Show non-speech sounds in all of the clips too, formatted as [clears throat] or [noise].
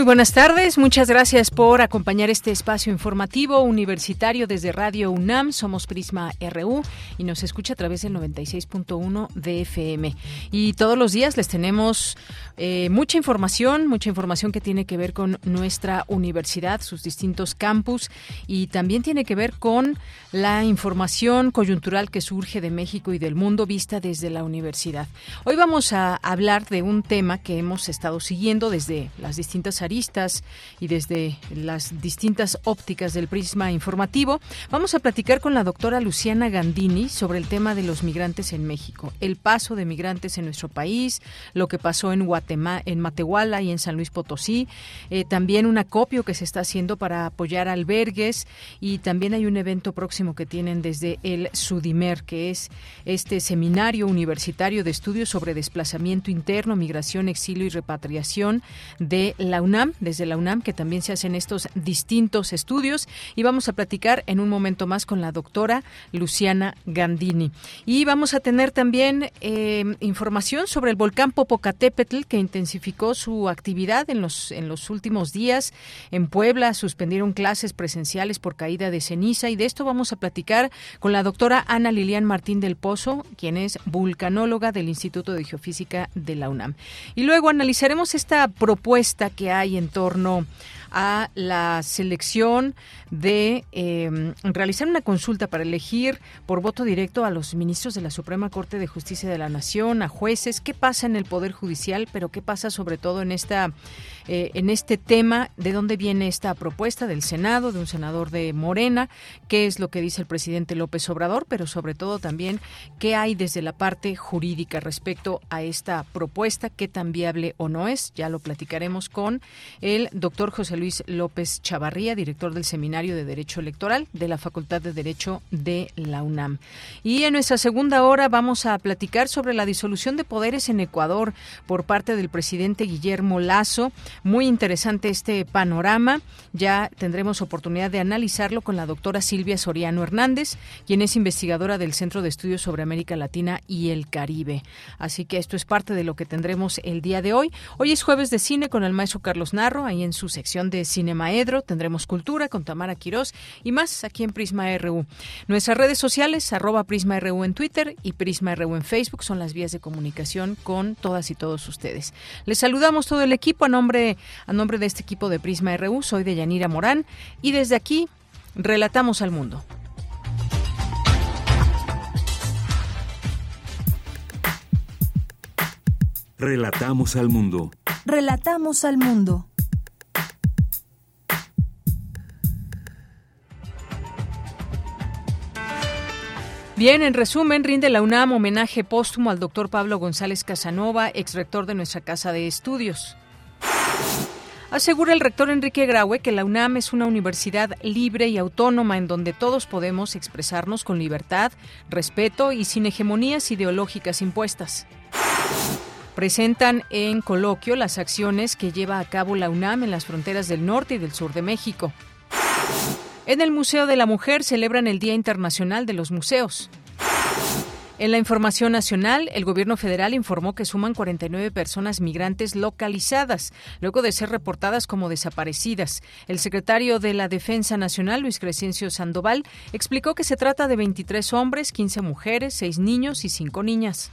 Muy buenas tardes, muchas gracias por acompañar este espacio informativo universitario desde Radio UNAM. Somos Prisma RU y nos escucha a través del 96.1 de FM. Y todos los días les tenemos eh, mucha información, mucha información que tiene que ver con nuestra universidad, sus distintos campus y también tiene que ver con la información coyuntural que surge de México y del mundo vista desde la universidad. Hoy vamos a hablar de un tema que hemos estado siguiendo desde las distintas áreas y desde las distintas ópticas del prisma informativo, vamos a platicar con la doctora Luciana Gandini sobre el tema de los migrantes en México, el paso de migrantes en nuestro país, lo que pasó en Guatemala, en Matehuala y en San Luis Potosí, eh, también un acopio que se está haciendo para apoyar albergues y también hay un evento próximo que tienen desde el SUDIMER, que es este seminario universitario de estudios sobre desplazamiento interno, migración, exilio y repatriación de la UNAM desde la UNAM, que también se hacen estos distintos estudios. Y vamos a platicar en un momento más con la doctora Luciana Gandini. Y vamos a tener también eh, información sobre el volcán Popocatépetl, que intensificó su actividad en los, en los últimos días. En Puebla suspendieron clases presenciales por caída de ceniza. Y de esto vamos a platicar con la doctora Ana Lilian Martín del Pozo, quien es vulcanóloga del Instituto de Geofísica de la UNAM. Y luego analizaremos esta propuesta que hay en torno a la selección de em, realizar una consulta para elegir por voto directo a los ministros de la Suprema Corte de Justicia de la Nación, a jueces, qué pasa en el Poder Judicial, pero qué pasa sobre todo en esta eh, en este tema, de dónde viene esta propuesta del Senado, de un senador de Morena, qué es lo que dice el presidente López Obrador, pero sobre todo también qué hay desde la parte jurídica respecto a esta propuesta, qué tan viable o no es, ya lo platicaremos con el doctor José Luis López Chavarría, director del Seminario de Derecho Electoral de la Facultad de Derecho de la UNAM. Y en nuestra segunda hora vamos a platicar sobre la disolución de poderes en Ecuador por parte del presidente Guillermo Lazo. Muy interesante este panorama. Ya tendremos oportunidad de analizarlo con la doctora Silvia Soriano Hernández, quien es investigadora del Centro de Estudios sobre América Latina y el Caribe. Así que esto es parte de lo que tendremos el día de hoy. Hoy es jueves de cine con el maestro Carlos Narro, ahí en su sección de Cinemaedro. Tendremos cultura con Tamara Quirós y más aquí en Prisma RU. Nuestras redes sociales, arroba Prisma RU en Twitter y Prisma RU en Facebook, son las vías de comunicación con todas y todos ustedes. Les saludamos todo el equipo a nombre, a nombre de este equipo de Prisma RU. Soy de Yanira Morán y desde aquí relatamos al mundo. Relatamos al mundo. Relatamos al mundo. Bien, en resumen, rinde la UNAM homenaje póstumo al doctor Pablo González Casanova, ex rector de nuestra Casa de Estudios. Asegura el rector Enrique Graue que la UNAM es una universidad libre y autónoma en donde todos podemos expresarnos con libertad, respeto y sin hegemonías ideológicas impuestas. Presentan en coloquio las acciones que lleva a cabo la UNAM en las fronteras del norte y del sur de México. En el Museo de la Mujer celebran el Día Internacional de los Museos. En la información nacional, el gobierno federal informó que suman 49 personas migrantes localizadas, luego de ser reportadas como desaparecidas. El secretario de la Defensa Nacional, Luis Crescencio Sandoval, explicó que se trata de 23 hombres, 15 mujeres, 6 niños y 5 niñas.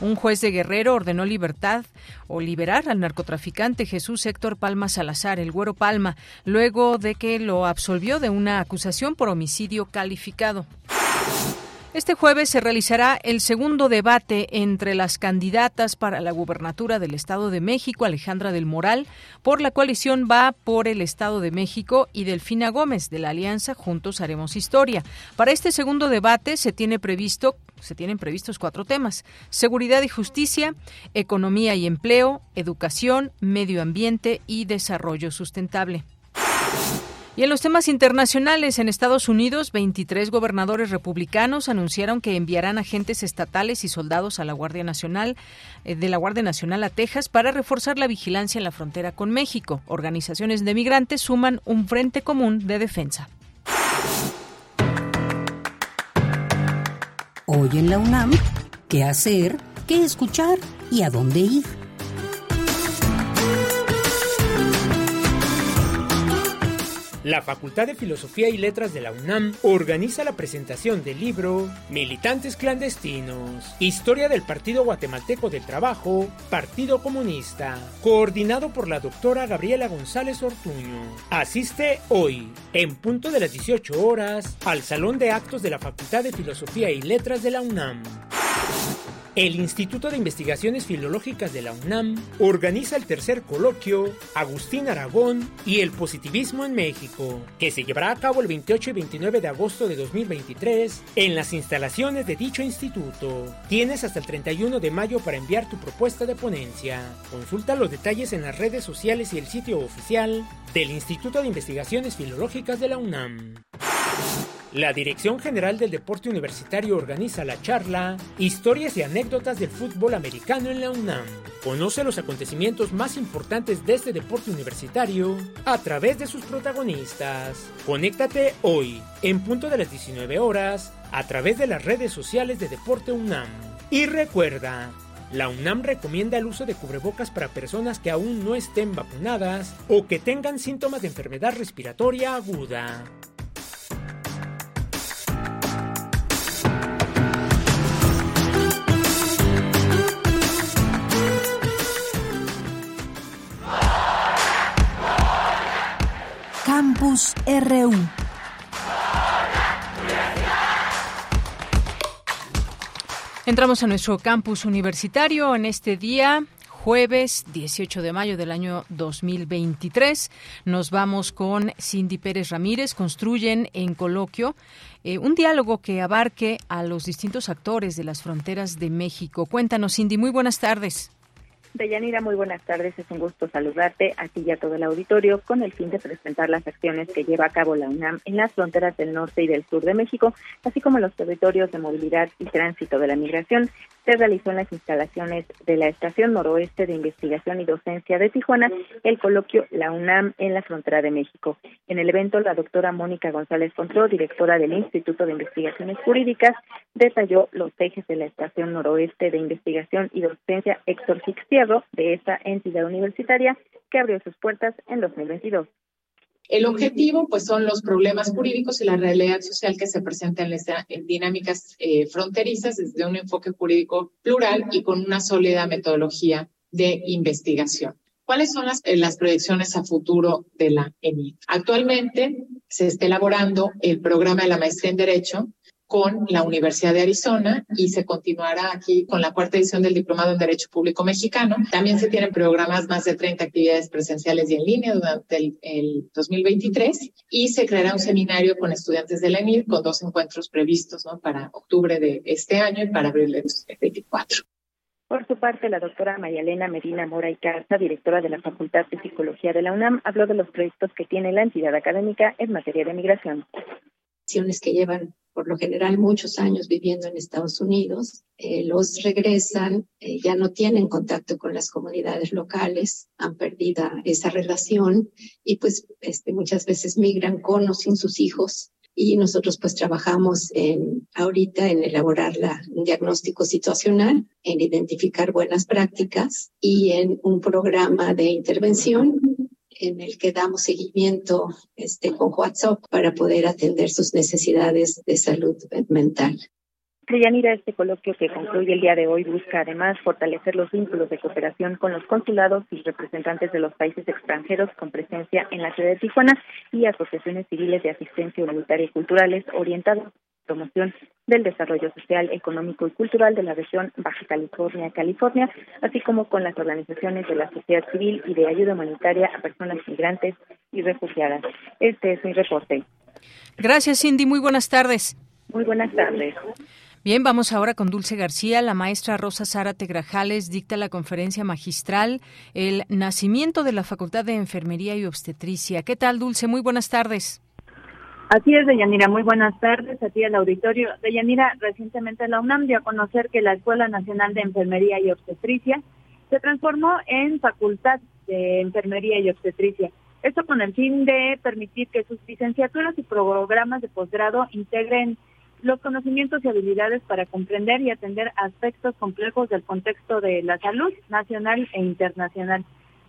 Un juez de Guerrero ordenó libertad o liberar al narcotraficante Jesús Héctor Palma Salazar, el Güero Palma, luego de que lo absolvió de una acusación por homicidio calificado. Este jueves se realizará el segundo debate entre las candidatas para la gubernatura del Estado de México, Alejandra del Moral, por la coalición Va por el Estado de México, y Delfina Gómez, de la Alianza Juntos Haremos Historia. Para este segundo debate se tiene previsto se tienen previstos cuatro temas: seguridad y justicia, economía y empleo, educación, medio ambiente y desarrollo sustentable. Y en los temas internacionales, en Estados Unidos, 23 gobernadores republicanos anunciaron que enviarán agentes estatales y soldados a la Guardia Nacional eh, de la Guardia Nacional a Texas para reforzar la vigilancia en la frontera con México. Organizaciones de migrantes suman un frente común de defensa. Hoy en la UNAM, ¿qué hacer? ¿Qué escuchar? ¿Y a dónde ir? La Facultad de Filosofía y Letras de la UNAM organiza la presentación del libro Militantes Clandestinos, Historia del Partido Guatemalteco del Trabajo, Partido Comunista, coordinado por la doctora Gabriela González Ortuño. Asiste hoy, en punto de las 18 horas, al Salón de Actos de la Facultad de Filosofía y Letras de la UNAM. El Instituto de Investigaciones Filológicas de la UNAM organiza el tercer coloquio Agustín Aragón y el positivismo en México, que se llevará a cabo el 28 y 29 de agosto de 2023 en las instalaciones de dicho instituto. Tienes hasta el 31 de mayo para enviar tu propuesta de ponencia. Consulta los detalles en las redes sociales y el sitio oficial del Instituto de Investigaciones Filológicas de la UNAM. La Dirección General del Deporte Universitario organiza la charla Historias y anécdotas del fútbol americano en la UNAM. Conoce los acontecimientos más importantes de este deporte universitario a través de sus protagonistas. Conéctate hoy, en punto de las 19 horas, a través de las redes sociales de Deporte UNAM. Y recuerda, la UNAM recomienda el uso de cubrebocas para personas que aún no estén vacunadas o que tengan síntomas de enfermedad respiratoria aguda. Campus RU. Entramos a nuestro campus universitario en este día jueves 18 de mayo del año 2023. Nos vamos con Cindy Pérez Ramírez. Construyen en coloquio eh, un diálogo que abarque a los distintos actores de las fronteras de México. Cuéntanos, Cindy. Muy buenas tardes. Deyanira, muy buenas tardes. Es un gusto saludarte a ti y a todo el auditorio con el fin de presentar las acciones que lleva a cabo la UNAM en las fronteras del norte y del sur de México, así como los territorios de movilidad y tránsito de la migración. Se realizó en las instalaciones de la Estación Noroeste de Investigación y Docencia de Tijuana el coloquio La UNAM en la frontera de México. En el evento, la doctora Mónica González Contró, directora del Instituto de Investigaciones Jurídicas, detalló los ejes de la Estación Noroeste de Investigación y Docencia Héctor De esta entidad universitaria que abrió sus puertas en 2022. El objetivo, pues, son los problemas jurídicos y la realidad social que se presenta en, las dinámicas eh, fronterizas desde un enfoque jurídico plural y con una sólida metodología de investigación. ¿Cuáles son las, las proyecciones a futuro de la ENI? Actualmente se está elaborando el programa de la maestría en Derecho con la Universidad de Arizona y se continuará aquí con la cuarta edición del Diplomado en Derecho Público Mexicano. También se tienen programas más de 30 actividades presenciales y en línea durante el, 2023 y se creará un seminario con estudiantes de la ENIR con dos encuentros previstos ¿no? para octubre de este año y para abril de 2024. Por su parte, la doctora María Elena Medina Mora y Carza, directora de la Facultad de Psicología de la UNAM, habló de los proyectos que tiene la entidad académica en materia de migración que llevan por lo general muchos años viviendo en Estados Unidos, eh, los regresan, eh, ya no tienen contacto con las comunidades locales, han perdido esa relación y pues este, muchas veces migran con o sin sus hijos. Y nosotros pues trabajamos en, ahorita en elaborar la, un diagnóstico situacional, en identificar buenas prácticas y en un programa de intervención en el que damos seguimiento este, con WhatsApp para poder atender sus necesidades de salud mental. Deyanira, este coloquio que concluye el día de hoy busca además fortalecer los vínculos de cooperación con los consulados y representantes de los países extranjeros con presencia en la ciudad de Tijuana y asociaciones civiles de asistencia humanitaria y culturales orientados promoción del desarrollo social, económico y cultural de la región Baja California, California, así como con las organizaciones de la sociedad civil y de ayuda humanitaria a personas migrantes y refugiadas. Este es mi reporte. Gracias, Cindy. Muy buenas tardes. Muy buenas tardes. Bien, vamos ahora con Dulce García. La maestra Rosa Zárate Grajales dicta la conferencia magistral El nacimiento de la Facultad de Enfermería y Obstetricia. ¿Qué tal, Dulce? Muy buenas tardes. Así es, Deyanira. Muy buenas tardes a ti al auditorio. Deyanira, recientemente la UNAM dio a conocer que la Escuela Nacional de Enfermería y Obstetricia se transformó en Facultad de Enfermería y Obstetricia. Esto con el fin de permitir que sus licenciaturas y programas de posgrado integren los conocimientos y habilidades para comprender y atender aspectos complejos del contexto de la salud nacional e internacional.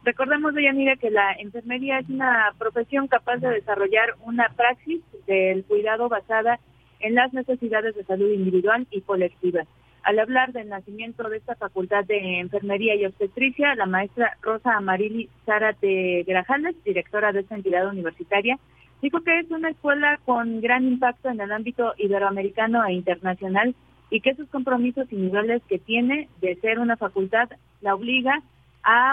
Recordemos, Deyanira, que la enfermería es una profesión capaz de desarrollar una praxis del cuidado basada en las necesidades de salud individual y colectiva. Al hablar del nacimiento de esta facultad de enfermería y obstetricia, la maestra Rosa Amarili Zárate Grajales, directora de esta entidad universitaria, Dijo que es una escuela con gran impacto en el ámbito iberoamericano e internacional y que esos compromisos y niveles que tiene de ser una facultad la obliga a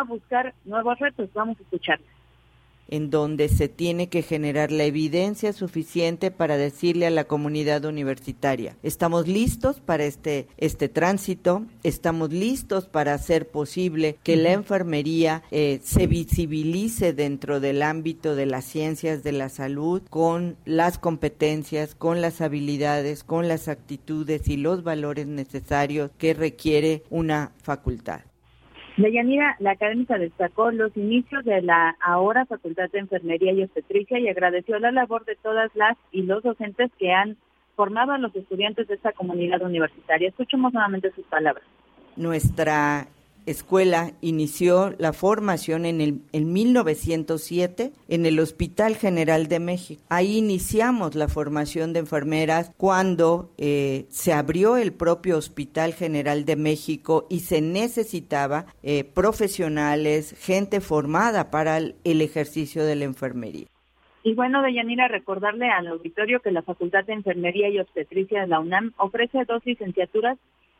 buscar nuevos retos. Vamos a escucharla en donde se tiene que generar la evidencia suficiente para decirle a la comunidad universitaria, estamos listos para este, este tránsito, estamos listos para hacer posible que la enfermería eh, se visibilice dentro del ámbito de las ciencias de la salud con las competencias, con las habilidades, con las actitudes y los valores necesarios que requiere una facultad. Deyanira, la académica destacó los inicios de la ahora Facultad de Enfermería y Obstetricia y agradeció la labor de todas las y los docentes que han formado a los estudiantes de esta comunidad universitaria. Escuchemos nuevamente sus palabras. Nuestra escuela inició la formación en, el, en 1907 en el Hospital General de México. Ahí iniciamos la formación de enfermeras cuando eh, se abrió el propio Hospital General de México y se necesitaba eh, profesionales, gente formada para el, el ejercicio de la enfermería. Y bueno, Deyanira, recordarle al auditorio que la Facultad de Enfermería y Obstetricia de la UNAM ofrece dos licenciaturas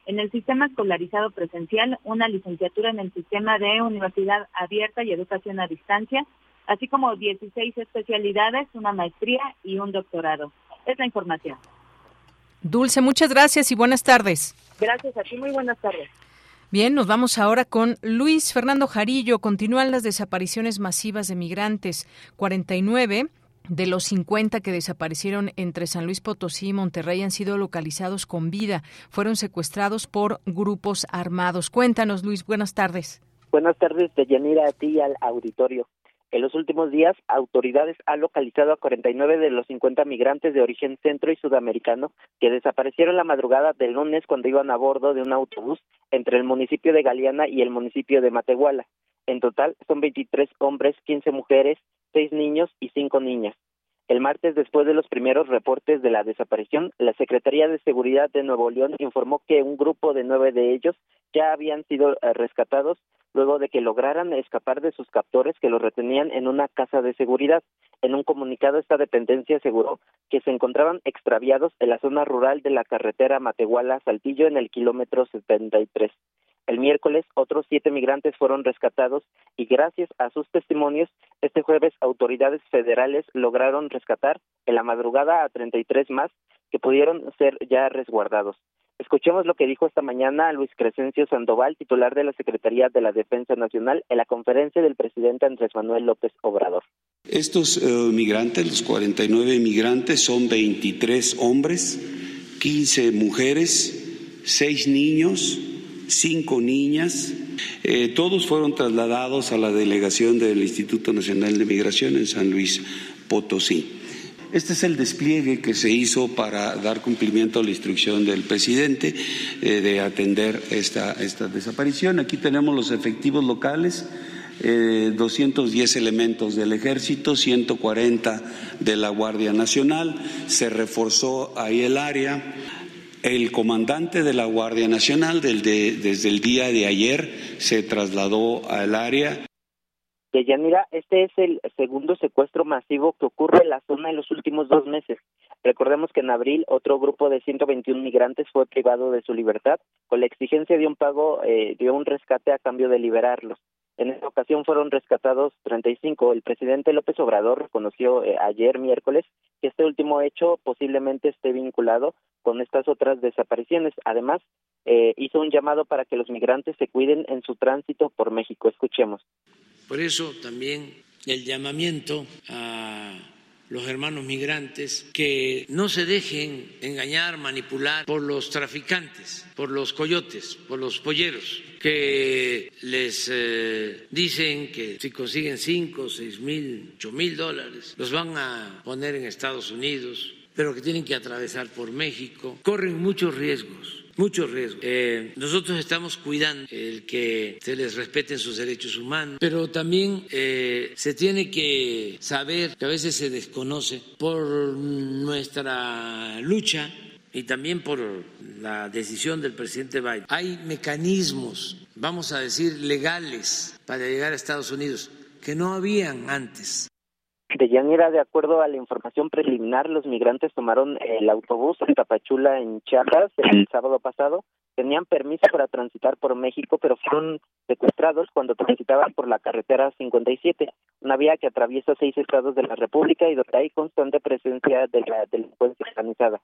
en el sistema escolarizado presencial, una licenciatura en el sistema de universidad abierta y educación a distancia, así como 16 especialidades, una maestría y un doctorado. Es la información. Dulce, muchas gracias y buenas tardes. Gracias a ti, muy buenas tardes. Bien, nos vamos ahora con Luis Fernando Jarillo. Continúan las desapariciones masivas de migrantes. 49 de los 50 que desaparecieron entre San Luis Potosí y Monterrey han sido localizados con vida. Fueron secuestrados por grupos armados. Cuéntanos, Luis. Buenas tardes. Buenas tardes, Deyanira, a ti y al auditorio. En los últimos días, autoridades han localizado a 49 de los 50 migrantes de origen centro y sudamericano que desaparecieron la madrugada del lunes cuando iban a bordo de un autobús entre el municipio de Galeana y el municipio de Matehuala. En total, son 23 hombres, 15 mujeres, seis niños y cinco niñas. El martes, después de los primeros reportes de la desaparición, la Secretaría de Seguridad de Nuevo León informó que un grupo de nueve de ellos ya habían sido eh, rescatados luego de que lograran escapar de sus captores que los retenían en una casa de seguridad. En un comunicado, esta dependencia aseguró que se encontraban extraviados en la zona rural de la carretera Matehuala-Saltillo en el kilómetro 73. El miércoles, otros siete migrantes fueron rescatados y gracias a sus testimonios, este jueves autoridades federales lograron rescatar en la madrugada a 33 más que pudieron ser ya resguardados. Escuchemos lo que dijo esta mañana Luis Crescencio Sandoval, titular de la Secretaría de la Defensa Nacional, en la conferencia del presidente Andrés Manuel López Obrador. Estos eh, migrantes, los 49 migrantes, son 23 hombres, 15 mujeres, 6 niños, cinco niñas. Eh, todos fueron trasladados a la delegación del Instituto Nacional de Migración en San Luis Potosí. Este es el despliegue que se hizo para dar cumplimiento a la instrucción del presidente eh, de atender esta, esta desaparición. Aquí tenemos los efectivos locales. Eh, 210 elementos del ejército, 140 de la Guardia Nacional, se reforzó ahí el área, el comandante de la Guardia Nacional desde el día de ayer se trasladó al área De Yanira, este es el segundo secuestro masivo que ocurre en la zona en los últimos dos meses. Recordemos que en abril otro grupo de 121 migrantes fue privado de su libertad con la exigencia de un pago eh, de un rescate a cambio de liberarlos. En esta ocasión fueron rescatados 35. El presidente López Obrador reconoció eh, ayer miércoles que este último hecho posiblemente esté vinculado con estas otras desapariciones. Además, eh, hizo un llamado para que los migrantes se cuiden en su tránsito por México. Escuchemos. Por eso también el llamamiento a los hermanos migrantes que no se dejen engañar, manipular por los traficantes, por los coyotes, por los polleros, que les eh, dicen que si consiguen cinco, seis mil, ocho mil dólares, los van a poner en Estados Unidos, pero que tienen que atravesar por México, corren muchos riesgos muchos riesgos. Eh, nosotros estamos cuidando el que se les respeten sus derechos humanos, pero también eh, se tiene que saber que a veces se desconoce por nuestra lucha y también por la decisión del presidente Biden. Hay mecanismos, vamos a decir, legales para llegar a Estados Unidos que no habían antes. De Yanira, de acuerdo a la información preliminar, los migrantes tomaron el autobús en Tapachula, en Chiapas, el sábado pasado. Tenían permiso para transitar por México, pero fueron secuestrados cuando transitaban por la carretera 57, una vía que atraviesa seis estados de la República y donde hay constante presencia de la delincuencia organizada.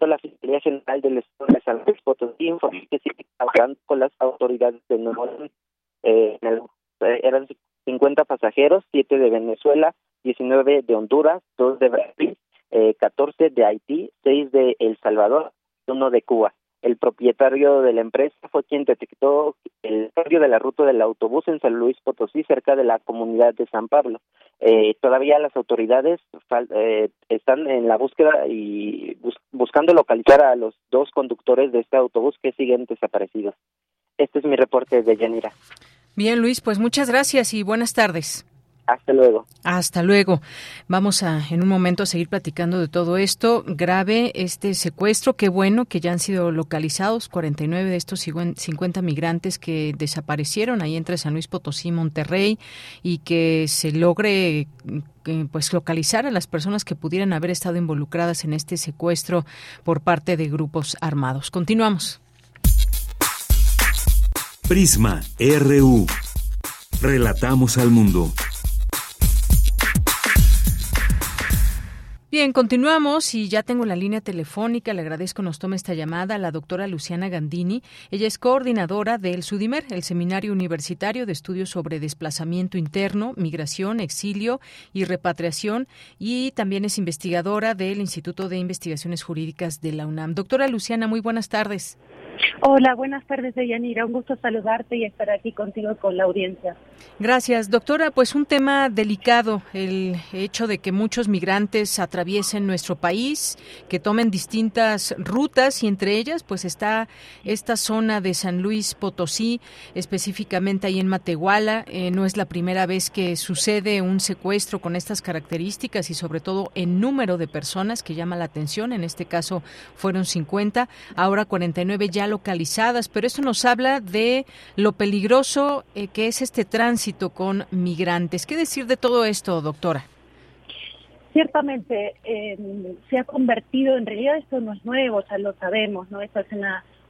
La Fiscalía General del Estado de San Luis Potosí informó que sigue trabajando con las autoridades de Nuevo León. Eh, eh, eran 50 pasajeros, siete de Venezuela, 19 de Honduras, 2 de Brasil, eh, 14 de Haití, 6 de El Salvador, 1 de Cuba. El propietario de la empresa fue quien detectó el cambio de la ruta del autobús en San Luis Potosí, cerca de la comunidad de San Pablo. Eh, todavía las autoridades eh, están en la búsqueda y buscando localizar a los dos conductores de este autobús que siguen desaparecidos. Este es mi reporte de Yanira. Bien, Luis, pues muchas gracias y buenas tardes. Hasta luego. Hasta luego. Vamos a en un momento a seguir platicando de todo esto. Grave este secuestro. Qué bueno que ya han sido localizados 49 de estos 50 migrantes que desaparecieron ahí entre San Luis Potosí y Monterrey y que se logre eh, pues localizar a las personas que pudieran haber estado involucradas en este secuestro por parte de grupos armados. Continuamos. Prisma RU. Relatamos al mundo. Bien, continuamos y ya tengo la línea telefónica. Le agradezco nos tome esta llamada a la doctora Luciana Gandini. Ella es coordinadora del SUDIMER, el Seminario Universitario de Estudios sobre Desplazamiento Interno, Migración, Exilio y Repatriación y también es investigadora del Instituto de Investigaciones Jurídicas de la UNAM. Doctora Luciana, muy buenas tardes. Hola, buenas tardes, Deyanira. Un gusto saludarte y estar aquí contigo con la audiencia. Gracias, doctora. Pues un tema delicado, el hecho de que muchos migrantes atraviesen nuestro país, que tomen distintas rutas y entre ellas pues está esta zona de San Luis Potosí, específicamente ahí en Matehuala. Eh, no es la primera vez que sucede un secuestro con estas características y sobre todo en número de personas que llama la atención. En este caso fueron 50, ahora 49 ya localizadas, pero esto nos habla de lo peligroso eh, que es este tránsito con migrantes. ¿Qué decir de todo esto, doctora? Ciertamente eh, se ha convertido, en realidad esto no es nuevo, ya lo sabemos, ¿no? Esto es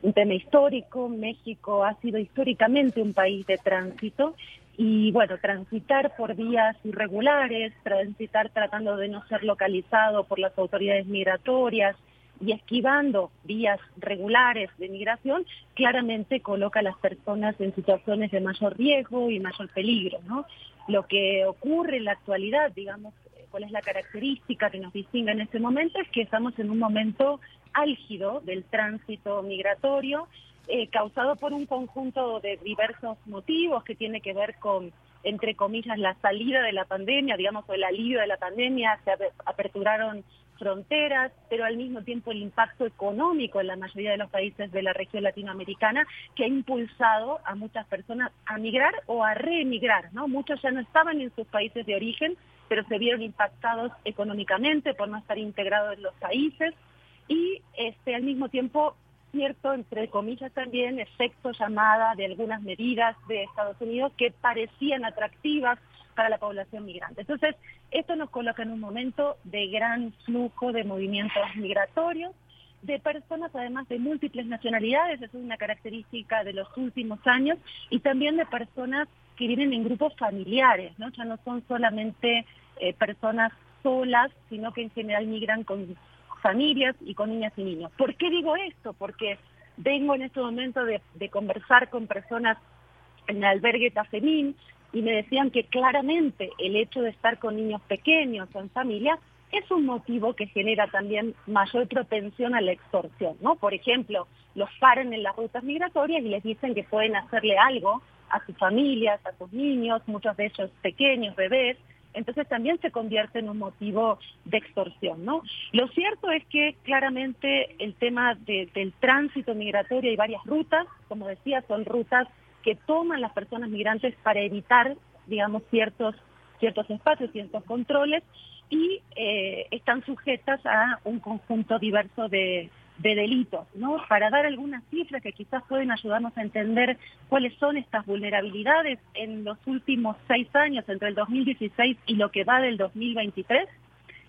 un tema histórico, México ha sido históricamente un país de tránsito y bueno, transitar por vías irregulares, transitar tratando de no ser localizado por las autoridades migratorias, y esquivando vías regulares de migración, claramente coloca a las personas en situaciones de mayor riesgo y mayor peligro. ¿no? Lo que ocurre en la actualidad, digamos, cuál es la característica que nos distingue en este momento, es que estamos en un momento álgido del tránsito migratorio, eh, causado por un conjunto de diversos motivos que tiene que ver con entre comillas, la salida de la pandemia, digamos, o el alivio de la pandemia, se aperturaron fronteras, pero al mismo tiempo el impacto económico en la mayoría de los países de la región latinoamericana que ha impulsado a muchas personas a migrar o a reemigrar, ¿no? Muchos ya no estaban en sus países de origen, pero se vieron impactados económicamente por no estar integrados en los países y este al mismo tiempo cierto, entre comillas también, efecto llamada de algunas medidas de Estados Unidos que parecían atractivas para la población migrante. Entonces, esto nos coloca en un momento de gran flujo de movimientos migratorios, de personas además de múltiples nacionalidades, eso es una característica de los últimos años, y también de personas que vienen en grupos familiares, ¿no? Ya no son solamente eh, personas solas, sino que en general migran con familias y con niñas y niños. ¿Por qué digo esto? Porque vengo en este momento de, conversar con personas en el albergue Tafemín y me decían que claramente el hecho de estar con niños pequeños en familia es un motivo que genera también mayor propensión a la extorsión, ¿no? Por ejemplo, los paren en las rutas migratorias y les dicen que pueden hacerle algo a sus familias, a sus niños, muchos de ellos pequeños, bebés, entonces también se convierte en un motivo de extorsión, ¿no? Lo cierto es que claramente el tema del tránsito migratorio hay varias rutas, como decía, son rutas que toman las personas migrantes para evitar, digamos, ciertos, ciertos espacios, ciertos controles, y eh, están sujetas a un conjunto diverso de, de delitos, ¿no? Para dar algunas cifras que quizás pueden ayudarnos a entender cuáles son estas vulnerabilidades en los últimos seis años, entre el 2016 y lo que va del 2023,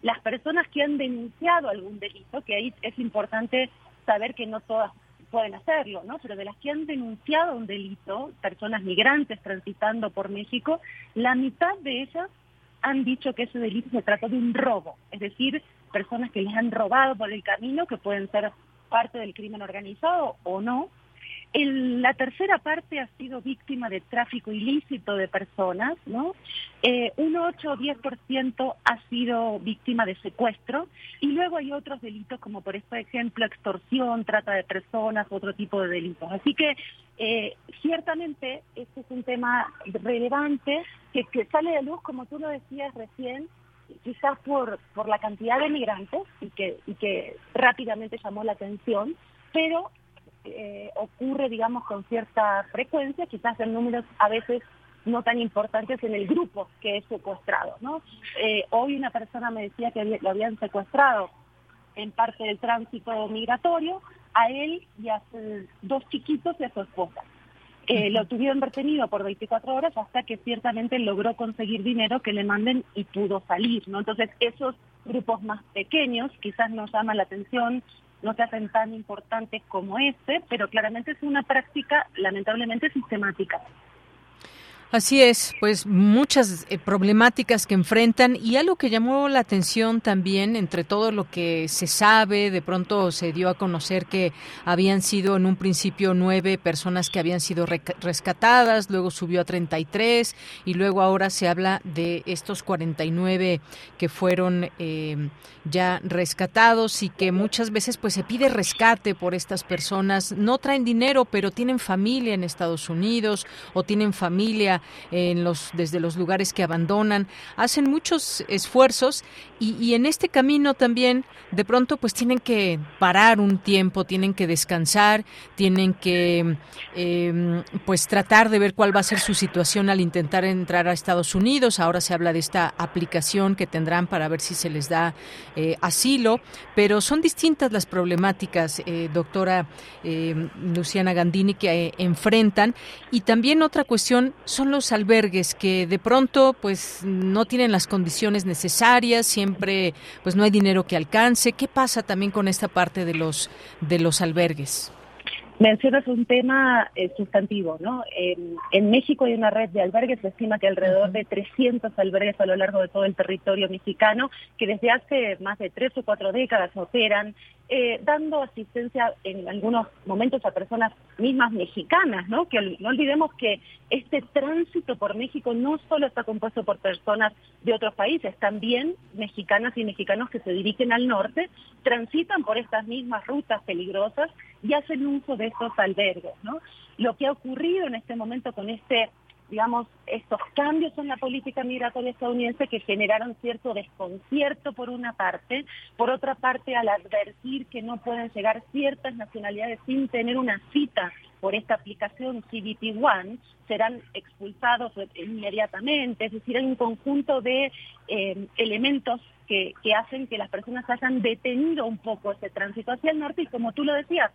las personas que han denunciado algún delito, que ahí es importante saber que no todas pueden hacerlo, ¿no? Pero de las que han denunciado un delito, personas migrantes transitando por México, la mitad de ellas han dicho que ese delito se trata de un robo, es decir, personas que les han robado por el camino, que pueden ser parte del crimen organizado o no. La tercera parte ha sido víctima de tráfico ilícito de personas, ¿no? Eh, un 8 o 10% ha sido víctima de secuestro y luego hay otros delitos como por ejemplo extorsión, trata de personas, otro tipo de delitos. Así que eh, ciertamente este es un tema relevante que, que sale de luz, como tú lo decías recién, quizás por, por la cantidad de migrantes y que, y que rápidamente llamó la atención, pero eh, ocurre, digamos, con cierta frecuencia, quizás en números a veces no tan importantes en el grupo que es secuestrado. ¿no? Eh, hoy una persona me decía que lo habían secuestrado en parte del tránsito migratorio, a él y a sus dos chiquitos y a su esposa. Eh, lo tuvieron retenido por 24 horas hasta que ciertamente logró conseguir dinero que le manden y pudo salir, ¿no? Entonces, esos grupos más pequeños quizás nos llaman la atención, no se hacen tan importantes como este, pero claramente es una práctica lamentablemente sistemática. Así es, pues muchas eh, problemáticas que enfrentan y algo que llamó la atención también entre todo lo que se sabe, de pronto se dio a conocer que habían sido en un principio nueve personas que habían sido rescatadas, luego subió a 33 y luego ahora se habla de estos 49 que fueron eh, ya rescatados y que muchas veces pues se pide rescate por estas personas, no traen dinero pero tienen familia en Estados Unidos o tienen familia en los, desde los lugares que abandonan, hacen muchos esfuerzos y, en este camino también de pronto pues tienen que parar un tiempo, tienen que descansar, tienen que em, pues tratar de ver cuál va a ser su situación al intentar entrar a Estados Unidos. Ahora se habla de esta aplicación que tendrán para ver si se les da eh, asilo, pero son distintas las problemáticas, eh, doctora em, Luciana Gandini, que eh, enfrentan. Y también otra cuestión son los albergues que de pronto pues no tienen las condiciones necesarias, siempre pues no hay dinero que alcance. ¿Qué pasa también con esta parte de los de los albergues? Mencionas un tema eh, sustantivo, ¿no? En, México hay una red de albergues, se estima que alrededor de 300 albergues a lo largo de todo el territorio mexicano, que desde hace más de tres o cuatro décadas operan, eh, dando asistencia en algunos momentos a personas mismas mexicanas, ¿no? Que no olvidemos que este tránsito por México no solo está compuesto por personas de otros países, también mexicanas y mexicanos que se dirigen al norte, transitan por estas mismas rutas peligrosas y hacen uso de estos albergues, ¿no? Lo que ha ocurrido en este momento con este digamos, estos cambios en la política migratoria estadounidense que generaron cierto desconcierto por una parte, por otra parte al advertir que no pueden llegar ciertas nacionalidades sin tener una cita por esta aplicación CBP One, serán expulsados inmediatamente, es decir, hay un conjunto de eh, elementos que, que hacen que las personas hayan detenido un poco ese tránsito hacia el norte y como tú lo decías,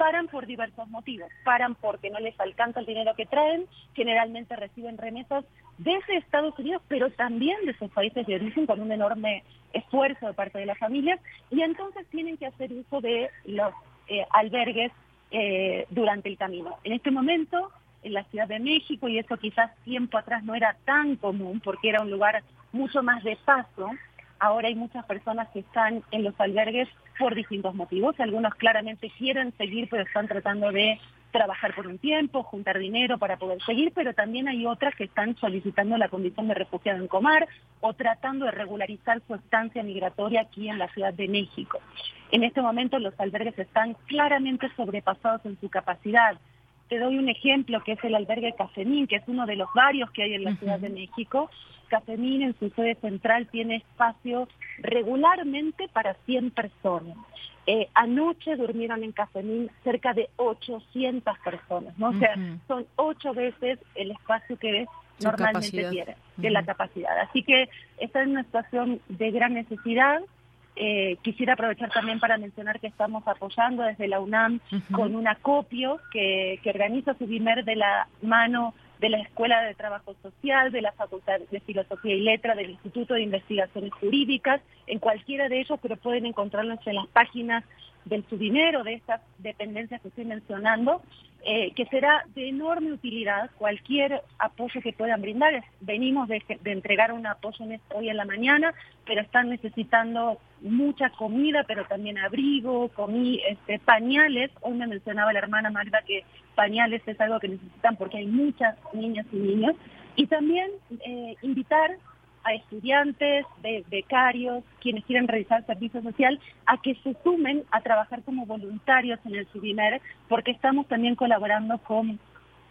paran por diversos motivos. Paran porque no les alcanza el dinero que traen, generalmente reciben remesas desde Estados Unidos, pero también de sus países de origen con un enorme esfuerzo de parte de las familias y entonces tienen que hacer uso de los eh, albergues eh, durante el camino. En este momento, en la Ciudad de México, y eso quizás tiempo atrás no era tan común porque era un lugar mucho más de paso, ahora hay muchas personas que están en los albergues por distintos motivos. Algunos claramente quieren seguir, pero están tratando de trabajar por un tiempo, juntar dinero para poder seguir, pero también hay otras que están solicitando la condición de refugiado en Comar o tratando de regularizar su estancia migratoria aquí en la Ciudad de México. En este momento los albergues están claramente sobrepasados en su capacidad. Te doy un ejemplo que es el albergue Cafemín, que es uno de los varios que hay en la Ciudad de México. Cafemín en su sede central tiene espacio regularmente para 100 personas. Eh, anoche durmieron en Cafemín cerca de 800 personas, ¿no? O sea, son ocho veces el espacio que normalmente tiene, de la capacidad. Así que esta es una situación de gran necesidad. Eh, quisiera aprovechar también para mencionar que estamos apoyando desde la UNAM con un acopio que, que organiza Subimer de la mano de la Escuela de Trabajo Social, de la Facultad de Filosofía y Letra, del Instituto de Investigaciones Jurídicas, en cualquiera de ellos, pero pueden encontrarlos en las páginas del subdinero de estas dependencias que estoy mencionando, eh, que será de enorme utilidad cualquier apoyo que puedan brindar. Venimos de, entregar un apoyo hoy en la mañana, pero están necesitando mucha comida, pero también abrigo, comí, este, pañales. Hoy me mencionaba la hermana Magda que pañales es algo que necesitan porque hay muchas niñas y niños. Y también eh, invitar a estudiantes, de becarios, quienes quieren realizar servicio social, a que se sumen a trabajar como voluntarios en el Subimer, porque estamos también colaborando con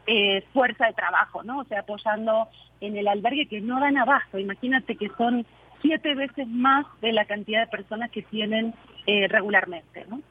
eh, fuerza de trabajo, ¿no? O sea, apoyando en el albergue que no dan abasto. Imagínate que son siete veces más de la cantidad de personas que tienen eh, regularmente, ¿no?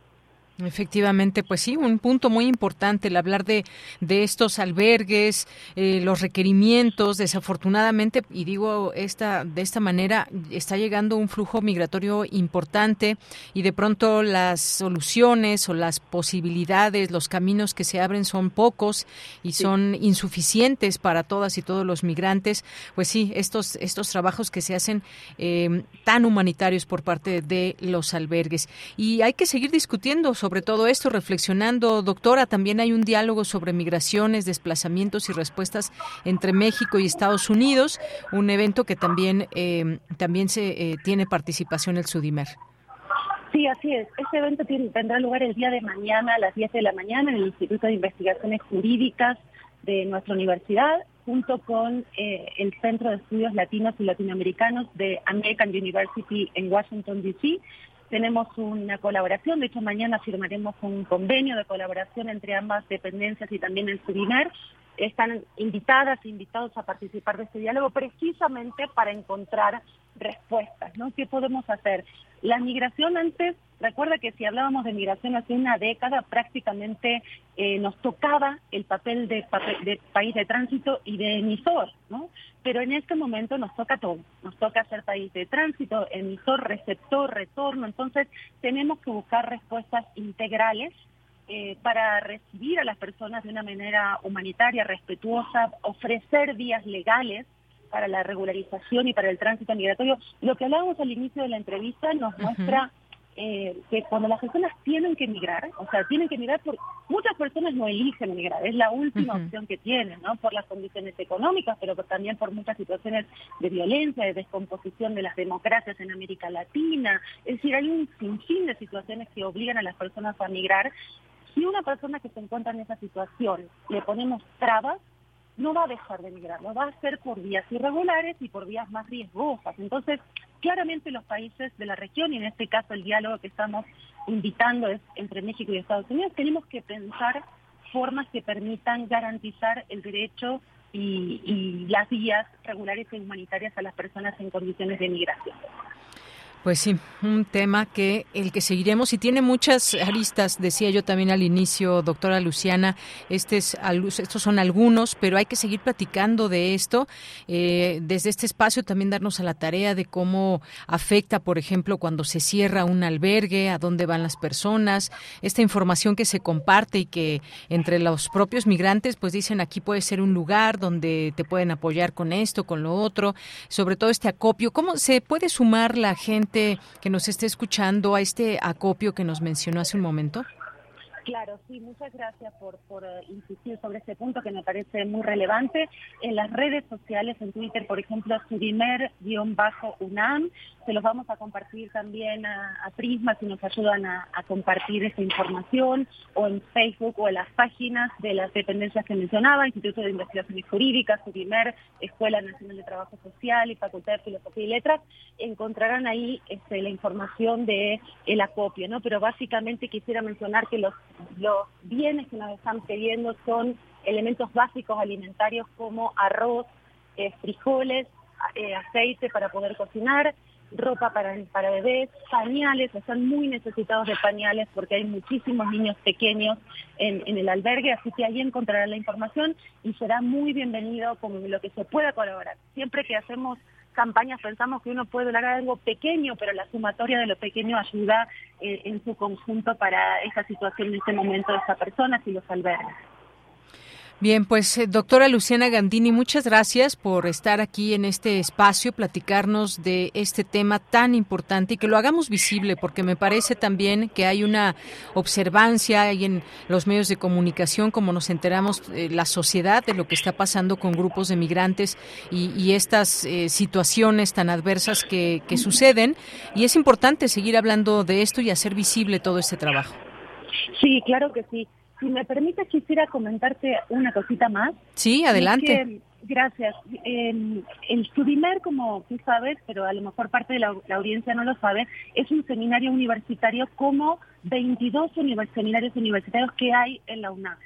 Efectivamente, pues sí, un punto muy importante el hablar de, de estos albergues, eh, los requerimientos, desafortunadamente, y digo esta de esta manera, está llegando un flujo migratorio importante y de pronto las soluciones o las posibilidades, los caminos que se abren son pocos y son insuficientes para todas y todos los migrantes. Pues sí, estos estos trabajos que se hacen eh, tan humanitarios por parte de los albergues. Y hay que seguir discutiendo sobre sobre todo esto, reflexionando, doctora, también hay un diálogo sobre migraciones, desplazamientos y respuestas entre México y Estados Unidos, un evento que también, eh, también se eh, tiene participación el Sudimer. Sí, así es. Este evento tendrá lugar el día de mañana a las 10 de la mañana en el Instituto de Investigaciones Jurídicas de nuestra universidad, junto con eh, el Centro de Estudios Latinos y Latinoamericanos de American University en Washington, D.C tenemos una colaboración, de hecho mañana firmaremos un convenio de colaboración entre ambas dependencias y también el SUDINER. Están invitadas e invitados a participar de este diálogo precisamente para encontrar respuestas, ¿no? ¿Qué podemos hacer? La migración antes, recuerda que si hablábamos de migración hace una década, prácticamente eh, nos tocaba el papel de, país de tránsito y de emisor, ¿no? Pero en este momento nos toca todo, nos toca ser país de tránsito, emisor, receptor, retorno, entonces tenemos que buscar respuestas integrales eh, para recibir a las personas de una manera humanitaria, respetuosa, ofrecer vías legales para la regularización y para el tránsito migratorio. Lo que hablábamos al inicio de la entrevista nos muestra eh, que cuando las personas tienen que emigrar, o sea, tienen que emigrar, por, muchas personas no eligen emigrar, es la última opción que tienen, ¿no? Por las condiciones económicas, pero también por muchas situaciones de violencia, de descomposición de las democracias en América Latina. Es decir, hay un sinfín de situaciones que obligan a las personas a emigrar. Si una persona que se encuentra en esa situación le ponemos trabas, no va a dejar de emigrar, lo va a hacer por vías irregulares y por vías más riesgosas. Entonces, claramente los países de la región, y en este caso el diálogo que estamos invitando es entre México y Estados Unidos, tenemos que pensar formas que permitan garantizar el derecho y, las vías regulares y humanitarias a las personas en condiciones de migración. Pues sí, un tema que el que seguiremos y tiene muchas aristas, decía yo también al inicio, doctora Luciana, este es, estos son algunos, pero hay que seguir platicando de esto. Eh, desde este espacio también darnos a la tarea de cómo afecta, por ejemplo, cuando se cierra un albergue, a dónde van las personas, esta información que se comparte y que entre los propios migrantes, pues dicen aquí puede ser un lugar donde te pueden apoyar con esto, con lo otro, sobre todo este acopio. ¿Cómo se puede sumar la gente? Que nos esté escuchando a este acopio que nos mencionó hace un momento? Claro, sí, muchas gracias por, eh, insistir sobre este punto que me parece muy relevante. En las redes sociales, en Twitter, por ejemplo, Sudimer-UNAM, se los vamos a compartir también a, Prisma si nos ayudan a, compartir esa información, o en Facebook o en las páginas de las dependencias que mencionaba, Instituto de Investigaciones Jurídicas, Sudimer, Escuela Nacional de Trabajo Social y Facultad de Filosofía y Letras, encontrarán ahí este, la información de el acopio, ¿no? Pero básicamente quisiera mencionar que los los bienes que nos están pidiendo son elementos básicos alimentarios como arroz, eh, frijoles, eh, aceite para poder cocinar, ropa para, para bebés, pañales, están muy necesitados de pañales porque hay muchísimos niños pequeños en, el albergue, así que ahí encontrarán la información y será muy bienvenido con lo que se pueda colaborar. Siempre que hacemos campañas pensamos que uno puede lograr algo pequeño, pero la sumatoria de lo pequeño ayuda eh, en su conjunto para esa situación en este momento de esa persona y los albergues. Bien, pues eh, doctora Luciana Gandini, muchas gracias por estar aquí en este espacio, platicarnos de este tema tan importante y que lo hagamos visible, porque me parece también que hay una observancia ahí en los medios de comunicación, como nos enteramos, eh, la sociedad de lo que está pasando con grupos de migrantes y, estas eh, situaciones tan adversas que, que suceden. Y es importante seguir hablando de esto y hacer visible todo este trabajo. Sí, claro que sí. Si me permites, quisiera comentarte una cosita más. Sí, adelante. gracias. el Sudimer, como tú sabes, pero a lo mejor parte de la, audiencia no lo sabe, es un seminario universitario como 22 seminarios universitarios que hay en la UNAM.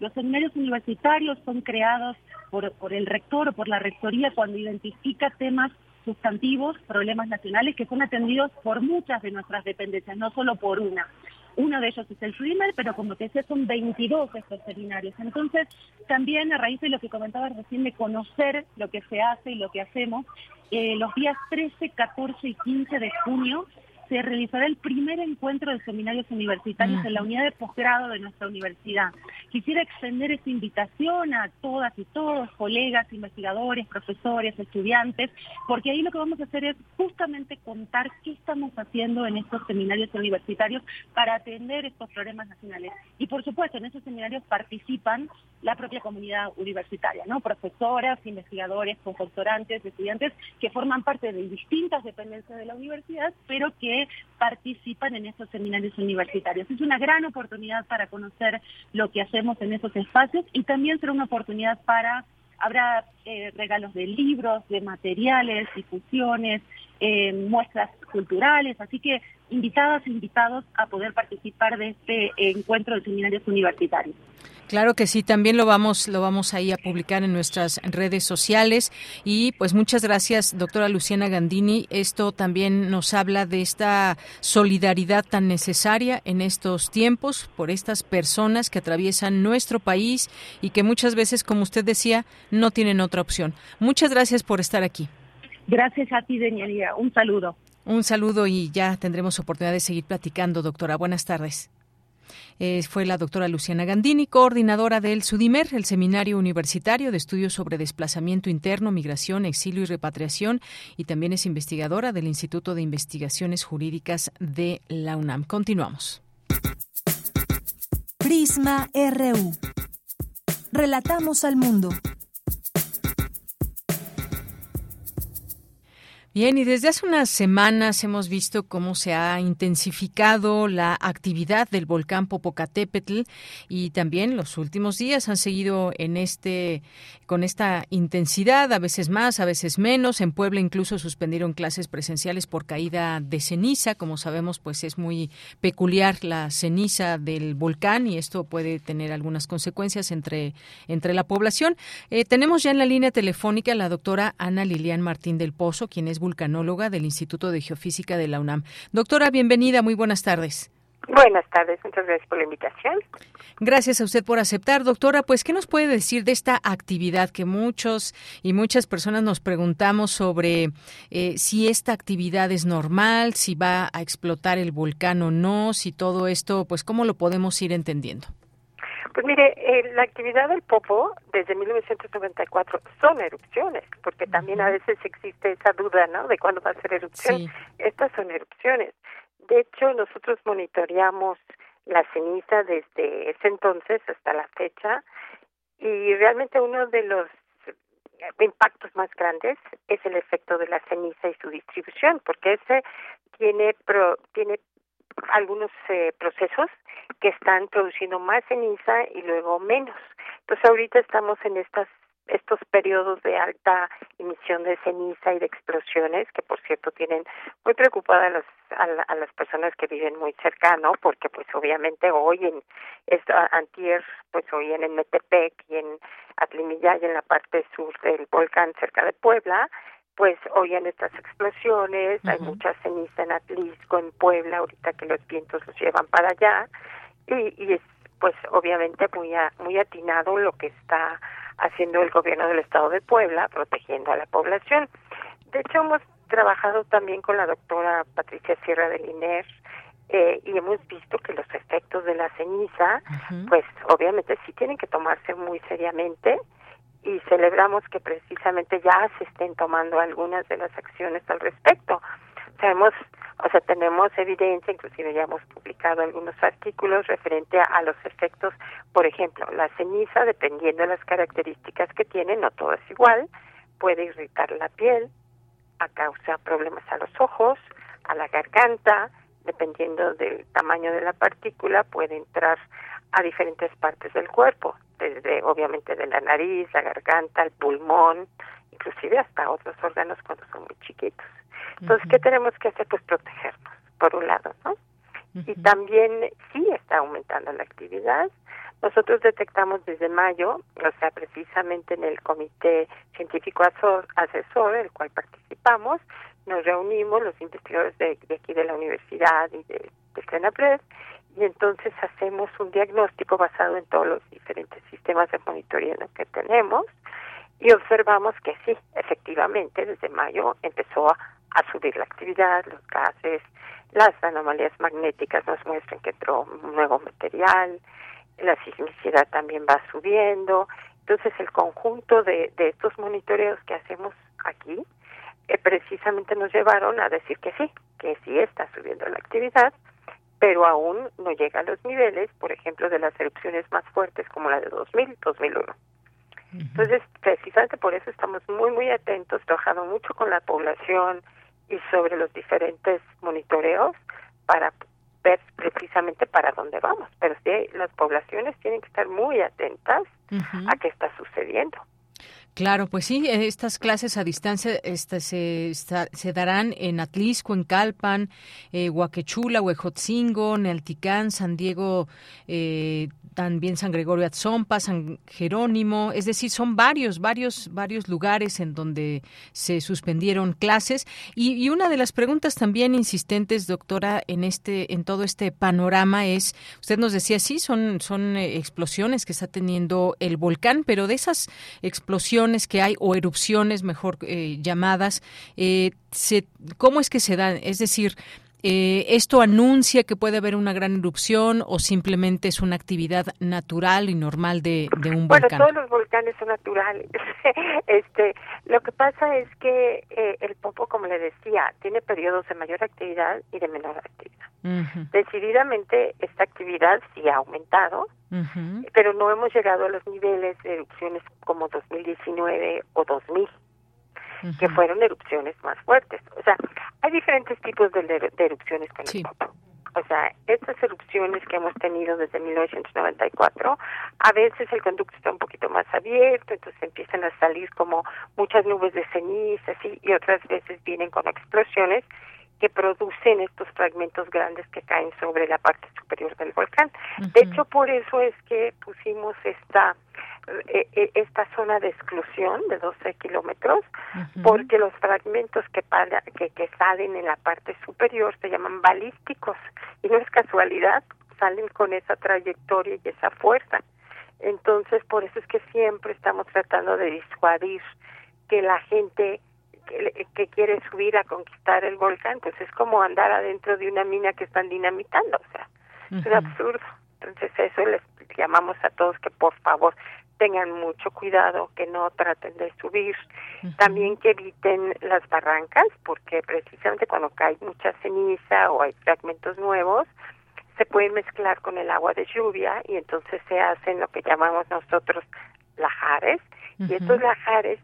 Los seminarios universitarios son creados por, por el rector o por la rectoría cuando identifica temas sustantivos, problemas nacionales que son atendidos por muchas de nuestras dependencias, no solo por una. Uno de ellos es el SWIMER, pero como te decía, son 22 estos seminarios. Entonces, también a raíz de lo que comentaba recién, de conocer lo que se hace y lo que hacemos, eh, los días 13, 14 y 15 de junio se realizará el primer encuentro de seminarios universitarios en la unidad de posgrado de nuestra universidad. Quisiera extender esta invitación a todas y todos, colegas, investigadores, profesores, estudiantes, porque ahí lo que vamos a hacer es justamente contar qué estamos haciendo en estos seminarios universitarios para atender estos problemas nacionales. Y por supuesto, en esos seminarios participan la propia comunidad universitaria, ¿no? Profesoras, investigadores, doctorantes, estudiantes que forman parte de distintas dependencias de la universidad, pero que participan en esos seminarios universitarios. Es una gran oportunidad para conocer lo que hacemos en esos espacios y también será una oportunidad para habrá eh, regalos de libros, de materiales, difusiones, eh, muestras culturales, así que invitadas e invitados a poder participar de este encuentro de seminarios universitarios. Claro que sí, también lo vamos lo vamos ahí a publicar en nuestras redes sociales y pues muchas gracias, doctora Luciana Gandini. Esto también nos habla de esta solidaridad tan necesaria en estos tiempos por estas personas que atraviesan nuestro país y que muchas veces, como usted decía, no tienen otra opción. Muchas gracias por estar aquí. Gracias a ti, Daniela. Un saludo. Un saludo y ya tendremos oportunidad de seguir platicando, doctora. Buenas tardes. Eh, fue la doctora Luciana Gandini, coordinadora del SUDIMER, el Seminario Universitario de Estudios sobre Desplazamiento Interno, Migración, Exilio y Repatriación, y también es investigadora del Instituto de Investigaciones Jurídicas de la UNAM. Continuamos. Prisma RU. Relatamos al mundo. Bien, y desde hace unas semanas hemos visto cómo se ha intensificado la actividad del volcán Popocatépetl y también los últimos días han seguido en este con esta intensidad, a veces más, a veces menos. En Puebla incluso suspendieron clases presenciales por caída de ceniza, como sabemos, pues es muy peculiar la ceniza del volcán y esto puede tener algunas consecuencias entre entre la población. Eh, tenemos ya en la línea telefónica a la doctora Ana Lilian Martín del Pozo, quien es vulcanóloga del Instituto de Geofísica de la UNAM. Doctora, bienvenida, muy buenas tardes. Buenas tardes, muchas gracias por la invitación. Gracias a usted por aceptar, doctora. Pues, ¿qué nos puede decir de esta actividad que muchos y muchas personas nos preguntamos sobre eh, si esta actividad es normal, si va a explotar el volcán o no, si todo esto, pues, ¿cómo lo podemos ir entendiendo? Pues mire, eh, la actividad del Popo desde 1994 son erupciones, porque también a veces existe esa duda, ¿no? De cuándo va a ser erupción. Estas son erupciones. De hecho, nosotros monitoreamos la ceniza desde ese entonces hasta la fecha y realmente uno de los impactos más grandes es el efecto de la ceniza y su distribución, porque ese tiene pro, tiene algunos eh, procesos que están produciendo más ceniza y luego menos. Entonces ahorita estamos en estas estos periodos de alta emisión de ceniza y de explosiones que por cierto tienen muy preocupadas a las, a, las personas que viven muy cercano porque pues obviamente hoy en antier pues hoy en Metepec y en Atlimilla y en la parte sur del volcán cerca de Puebla pues oyen estas explosiones, hay mucha ceniza en Atlisco, en Puebla, ahorita que los vientos los llevan para allá, y, y es pues obviamente muy, muy atinado lo que está haciendo el gobierno del estado de Puebla, protegiendo a la población. De hecho, hemos trabajado también con la doctora Patricia Sierra del INER eh, y hemos visto que los efectos de la ceniza, pues obviamente sí tienen que tomarse muy seriamente y celebramos que precisamente ya se estén tomando algunas de las acciones al respecto. Sabemos, o sea, tenemos evidencia, inclusive ya hemos publicado algunos artículos referente a, los efectos, por ejemplo, la ceniza, dependiendo de las características que tiene, no todo es igual, puede irritar la piel, a causa problemas a los ojos, a la garganta, dependiendo del tamaño de la partícula, puede entrar a diferentes partes del cuerpo, desde obviamente de la nariz, la garganta, el pulmón, inclusive hasta otros órganos cuando son muy chiquitos. Entonces, ¿qué tenemos que hacer? Pues protegernos, por un lado, ¿no? Y también sí está aumentando la actividad. Nosotros detectamos desde mayo, o sea, precisamente en el comité científico asesor, el cual participamos, nos reunimos los investigadores de, aquí de la universidad y de, de CENAPRED y entonces hacemos un diagnóstico basado en todos los diferentes sistemas de monitoreo que tenemos y observamos que sí, efectivamente, desde mayo empezó a, subir la actividad, los gases, las anomalías magnéticas nos muestran que entró nuevo material, la sismicidad también va subiendo. Entonces, el conjunto de, de estos monitoreos que hacemos aquí eh, precisamente nos llevaron a decir que sí, que sí está subiendo la actividad pero aún no llega a los niveles, por ejemplo, de las erupciones más fuertes como la de 2000, 2001. Entonces, precisamente por eso estamos muy, muy atentos, trabajando mucho con la población y sobre los diferentes monitoreos para ver precisamente para dónde vamos. Pero sí, las poblaciones tienen que estar muy atentas a qué está sucediendo. Claro, pues sí, estas clases a distancia este, se, se, darán en Atlisco, en Calpan, eh, Huaquechula, Huejotzingo, Nealticán, San Diego, eh, también San Gregorio Atzompa, San Jerónimo, es decir, son varios, varios, varios lugares en donde se suspendieron clases. Y, y, una de las preguntas también insistentes, doctora, en este, en todo este panorama es, usted nos decía, sí, son, son eh, explosiones que está teniendo el volcán, pero de esas explosiones que hay o erupciones mejor eh, llamadas, eh, se, ¿cómo es que se dan? Es decir, eh, ¿Esto anuncia que puede haber una gran erupción o simplemente es una actividad natural y normal de, un volcán? Bueno, todos los volcanes son naturales. [laughs] este, lo que pasa es que el Popo, como le decía, tiene periodos de mayor actividad y de menor actividad. Decididamente esta actividad sí ha aumentado, pero no hemos llegado a los niveles de erupciones como 2019 o 2000, que fueron erupciones más fuertes. O sea, hay diferentes tipos de, erupciones con el Popo. O sea, estas erupciones que hemos tenido desde 1994, a veces el conducto está un poquito más abierto, entonces empiezan a salir como muchas nubes de ceniza, y otras veces vienen con explosiones que producen estos fragmentos grandes que caen sobre la parte superior del volcán. De hecho, por eso es que pusimos esta eh, eh, esta zona de exclusión de 12 kilómetros, porque los fragmentos que, que, que salen en la parte superior se llaman balísticos y no es casualidad, salen con esa trayectoria y esa fuerza. Entonces, por eso es que siempre estamos tratando de disuadir que la gente que, quiere subir a conquistar el volcán, pues es como andar adentro de una mina que están dinamitando, o sea, es un absurdo. Entonces eso les llamamos a todos que por favor tengan mucho cuidado, que no traten de subir, también que eviten las barrancas, porque precisamente cuando cae mucha ceniza o hay fragmentos nuevos, se pueden mezclar con el agua de lluvia y entonces se hacen lo que llamamos nosotros lajares, y estos lajares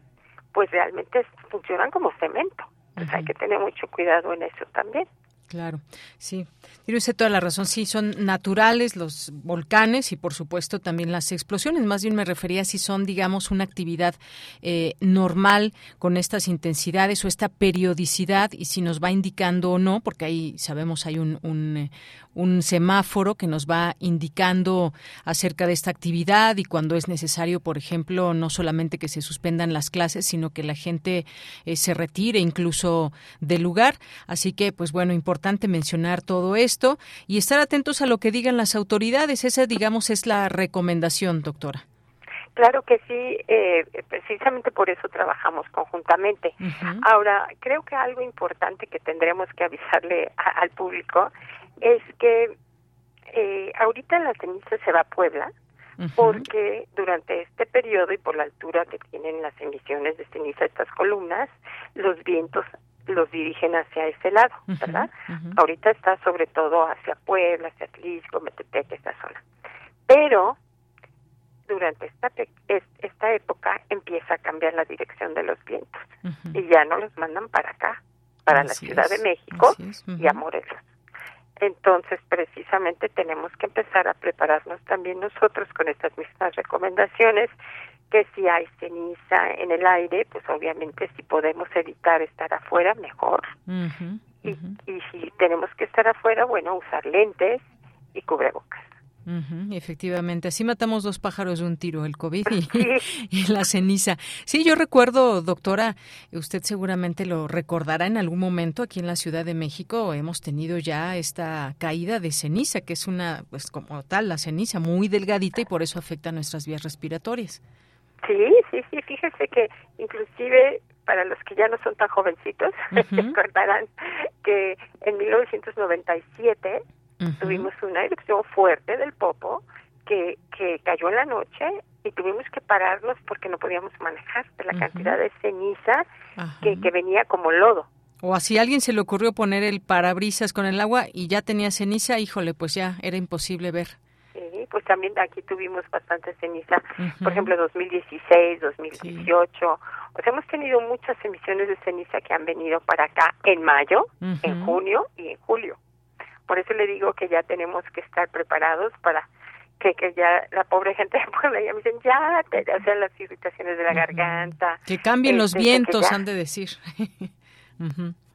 pues realmente funcionan como cemento. Entonces hay que tener mucho cuidado en eso también. Claro, sí. Tiene usted toda la razón. Sí, son naturales los volcanes y, por supuesto, también las explosiones. Más bien me refería si son, digamos, una actividad eh, normal con estas intensidades o esta periodicidad y si nos va indicando o no, porque ahí sabemos hay eh, un semáforo que nos va indicando acerca de esta actividad y cuando es necesario, por ejemplo, no solamente que se suspendan las clases, sino que la gente eh, se retire incluso del lugar. Así que, pues bueno, importante mencionar todo esto y estar atentos a lo que digan las autoridades. Esa, digamos, es la recomendación, doctora. Claro que sí, eh, precisamente por eso trabajamos conjuntamente. Ahora, creo que algo importante que tendremos que avisarle al público es que eh, ahorita la ceniza se va a Puebla porque durante este periodo y por la altura que tienen las emisiones de ceniza estas columnas, los vientos los dirigen hacia ese lado, ¿verdad? Ahorita está sobre todo hacia Puebla, hacia Tlisco, Metepec, esa zona. Pero durante esta esta época empieza a cambiar la dirección de los vientos y ya no los mandan para acá, para la Ciudad de México y a Morelos. Entonces, precisamente tenemos que empezar a prepararnos también nosotros con estas mismas recomendaciones, que si hay ceniza en el aire, pues obviamente si podemos evitar estar afuera, mejor. y, y si tenemos que estar afuera, bueno, usar lentes y cubrebocas efectivamente, así matamos dos pájaros de un tiro, el COVID [laughs] [laughs] y, la ceniza. Sí, yo recuerdo, doctora, usted seguramente lo recordará en algún momento aquí en la Ciudad de México, hemos tenido ya esta caída de ceniza, que es una, pues como tal, la ceniza muy delgadita y por eso afecta a nuestras vías respiratorias. Sí, sí, sí, fíjese que inclusive para los que ya no son tan jovencitos, [laughs] recordarán que en 1997 tuvimos una erupción fuerte del Popo que, que cayó en la noche y tuvimos que pararnos porque no podíamos manejar de la cantidad de ceniza que, que venía como lodo. O así a alguien se le ocurrió poner el parabrisas con el agua y ya tenía ceniza, híjole, pues ya era imposible ver. Sí, pues también aquí tuvimos bastante ceniza, por ejemplo, 2016, 2018. O sea, hemos tenido muchas emisiones de ceniza que han venido para acá en mayo, en junio y en julio. Por eso le digo que ya tenemos que estar preparados para que, que ya la pobre gente de Puebla ya me dicen, ya, te, o sea, las irritaciones de la garganta. Que cambien los este, vientos, han de decir. [laughs]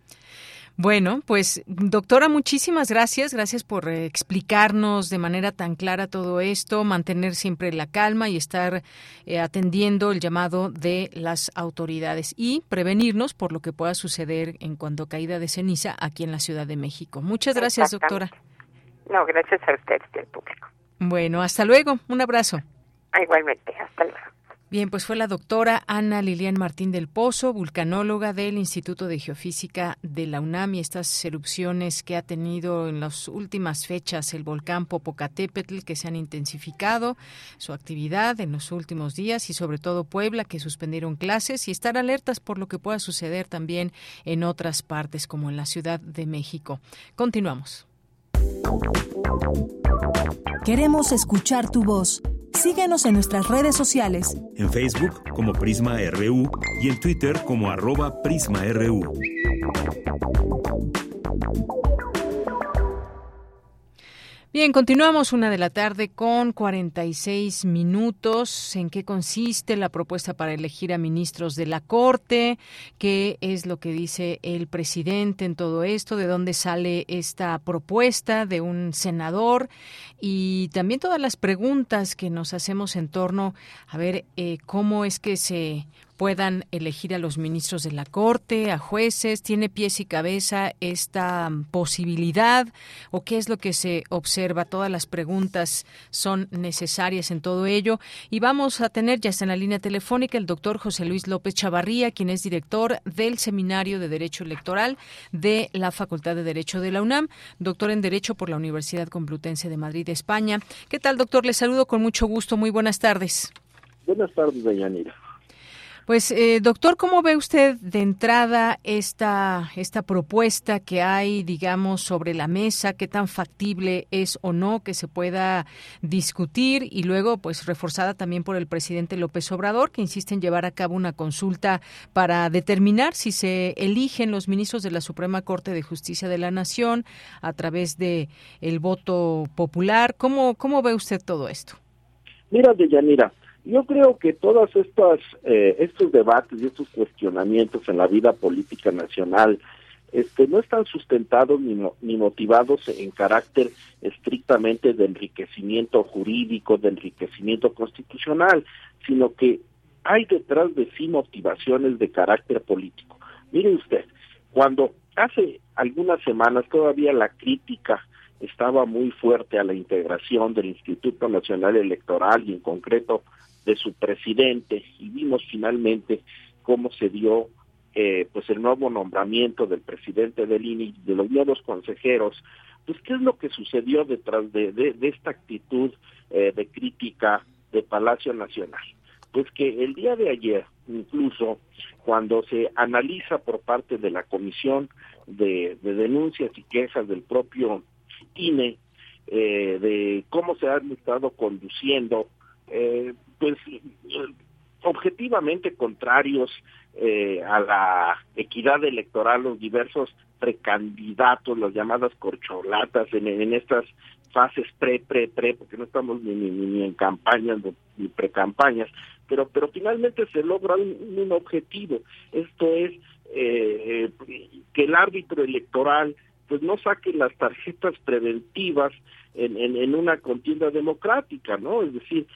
Bueno, pues doctora, muchísimas gracias. Gracias por eh, explicarnos de manera tan clara todo esto, mantener siempre la calma y estar eh, atendiendo el llamado de las autoridades y prevenirnos por lo que pueda suceder en cuanto caída de ceniza aquí en la Ciudad de México. Muchas gracias, doctora. No, gracias a usted y al público. Bueno, hasta luego. Un abrazo. Igualmente, hasta luego. Bien, pues fue la doctora Ana Lilian Martín del Pozo, vulcanóloga del Instituto de Geofísica de la UNAM y estas erupciones que ha tenido en las últimas fechas el volcán Popocatépetl que se han intensificado su actividad en los últimos días y sobre todo Puebla que suspendieron clases y estar alertas por lo que pueda suceder también en otras partes como en la Ciudad de México. Continuamos. Queremos escuchar tu voz. Síguenos en nuestras redes sociales. En Facebook como Prisma RU y en Twitter como arroba PrismaRU. Bien, continuamos una de la tarde con 46 minutos. ¿En qué consiste la propuesta para elegir a ministros de la Corte? ¿Qué es lo que dice el presidente en todo esto? ¿De dónde sale esta propuesta de un senador? Y también todas las preguntas que nos hacemos en torno a ver eh, cómo es que se puedan elegir a los ministros de la Corte, a jueces. ¿Tiene pies y cabeza esta posibilidad? ¿O qué es lo que se observa? Todas las preguntas son necesarias en todo ello. Y vamos a tener ya está en la línea telefónica el doctor José Luis López Chavarría, quien es director del Seminario de Derecho Electoral de la Facultad de Derecho de la UNAM, doctor en Derecho por la Universidad Complutense de Madrid, España. ¿Qué tal, doctor? Le saludo con mucho gusto. Muy buenas tardes. Buenas tardes, Dayanira. Pues, eh, doctor, ¿cómo ve usted de entrada esta, esta propuesta que hay, digamos, sobre la mesa? ¿Qué tan factible es o no que se pueda discutir? Y luego, pues, reforzada también por el presidente López Obrador, que insiste en llevar a cabo una consulta para determinar si se eligen los ministros de la Suprema Corte de Justicia de la Nación a través de el voto popular. ¿Cómo, cómo ve usted todo esto? Mira, Deyanira, yo creo que todos estos, eh, estos debates y estos cuestionamientos en la vida política nacional este, no están sustentados ni, ni motivados en carácter estrictamente de enriquecimiento jurídico, de enriquecimiento constitucional, sino que hay detrás de sí motivaciones de carácter político. Mire usted, cuando hace algunas semanas todavía la crítica estaba muy fuerte a la integración del Instituto Nacional Electoral y en concreto de su presidente y vimos finalmente cómo se dio eh, pues el nuevo nombramiento del presidente del INI, de los nuevos consejeros, pues qué es lo que sucedió detrás de, de, esta actitud eh, de crítica de Palacio Nacional. Pues que el día de ayer, incluso cuando se analiza por parte de la Comisión de, Denuncias y Quejas del propio INE, eh, de cómo se han estado conduciendo eh, pues objetivamente contrarios eh, a la equidad electoral, los diversos precandidatos, las llamadas corcholatas en, estas fases pre, pre, pre, porque no estamos ni, ni, ni en campañas ni precampañas, pero, pero finalmente se logra un, objetivo. Esto es eh, que el árbitro electoral pues no saque las tarjetas preventivas en, una contienda democrática, ¿no? Es decir,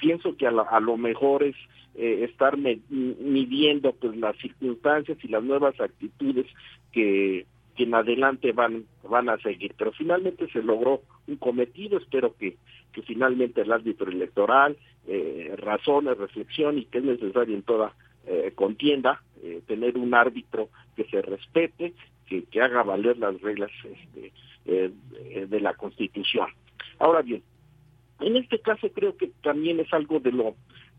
pienso que a, a lo mejor es eh, estar midiendo pues las circunstancias y las nuevas actitudes que, que en adelante van van a seguir. Pero finalmente se logró un cometido espero que que finalmente el árbitro electoral eh, razone reflexione y que es necesario en toda eh, contienda eh, tener un árbitro que se respete que, que haga valer las reglas este, de la constitución. Ahora bien en este caso creo que también es algo de lo,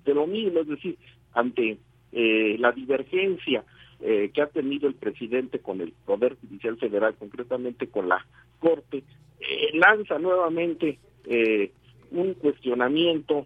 de lo mismo, es decir, ante eh, la divergencia eh, que ha tenido el presidente con el Poder Judicial Federal, concretamente con la Corte, eh, lanza nuevamente un cuestionamiento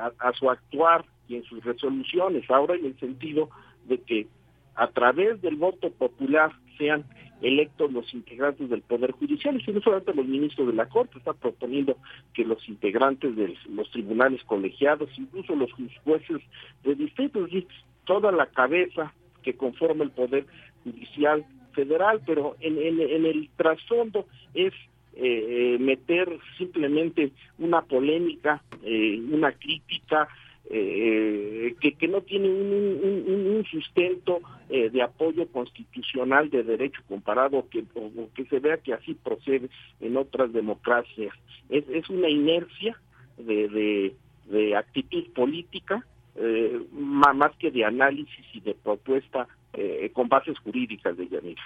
a, a, su actuar y en sus resoluciones, ahora en el sentido de que a través del voto popular sean electos los integrantes del Poder Judicial, y no solamente los ministros de la Corte, está proponiendo que los integrantes de los tribunales colegiados, incluso los jueces de distrito, es toda la cabeza que conforma el Poder Judicial Federal, pero en, en, el trasfondo es eh, meter simplemente una polémica, eh, una crítica, eh, que, que no tiene un, sustento eh, de apoyo constitucional de derecho comparado que, o, que se vea que así procede en otras democracias. Es, es una inercia de, de, actitud política eh, más que de análisis y de propuesta eh, con bases jurídicas de Yanira.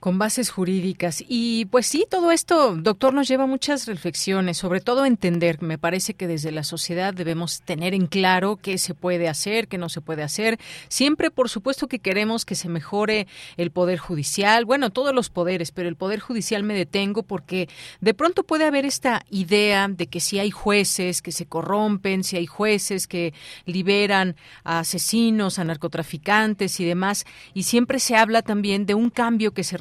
Con bases jurídicas. Y pues sí, todo esto, doctor, nos lleva a muchas reflexiones, sobre todo entender. Me parece que desde la sociedad debemos tener en claro qué se puede hacer, qué no se puede hacer. Siempre, por supuesto, que queremos que se mejore el poder judicial, bueno, todos los poderes, pero el poder judicial me detengo porque de pronto puede haber esta idea de que si hay jueces que se corrompen, si hay jueces que liberan a asesinos, a narcotraficantes y demás, y siempre se habla también de un cambio que se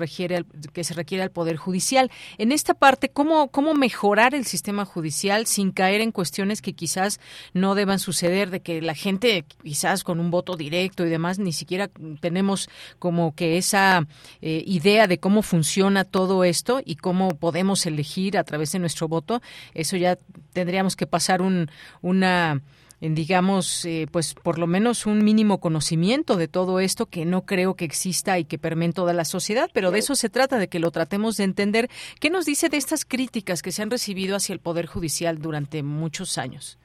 que se requiere al poder judicial. En esta parte, ¿cómo cómo mejorar el sistema judicial sin caer en cuestiones que quizás no deban suceder de que la gente quizás con un voto directo y demás ni siquiera tenemos como que esa eh, idea de cómo funciona todo esto y cómo podemos elegir a través de nuestro voto, eso ya tendríamos que pasar un, una digamos, eh, pues por lo menos un mínimo conocimiento de todo esto que no creo que exista y que permee en toda la sociedad, pero de eso se trata, de que lo tratemos de entender. ¿Qué nos dice de estas críticas que se han recibido hacia el Poder Judicial durante muchos años?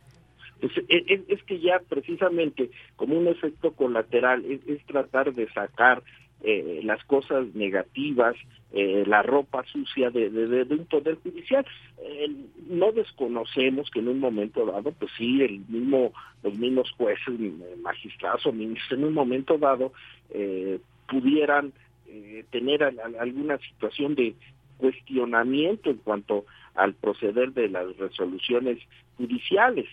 Es, que ya precisamente como un efecto colateral es tratar de sacar eh, las cosas negativas, eh, la ropa sucia de, un poder judicial. Eh, no desconocemos que en un momento dado, pues sí, el mismo, los mismos jueces, magistrados o ministros, en un momento dado pudieran tener alguna situación de cuestionamiento en cuanto al proceder de las resoluciones judiciales,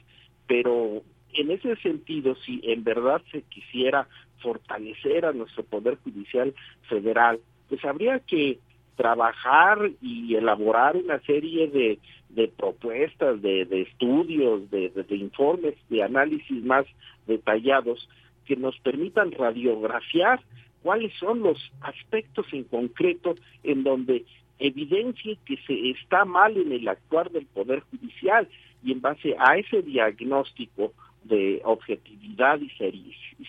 pero en ese sentido, si en verdad se quisiera fortalecer a nuestro Poder Judicial Federal, pues habría que trabajar y elaborar una serie de, propuestas, de, de estudios, de, de, informes, de análisis más detallados que nos permitan radiografiar cuáles son los aspectos en concreto en donde evidencie que se está mal en el actuar del Poder Judicial y en base a ese diagnóstico de objetividad y,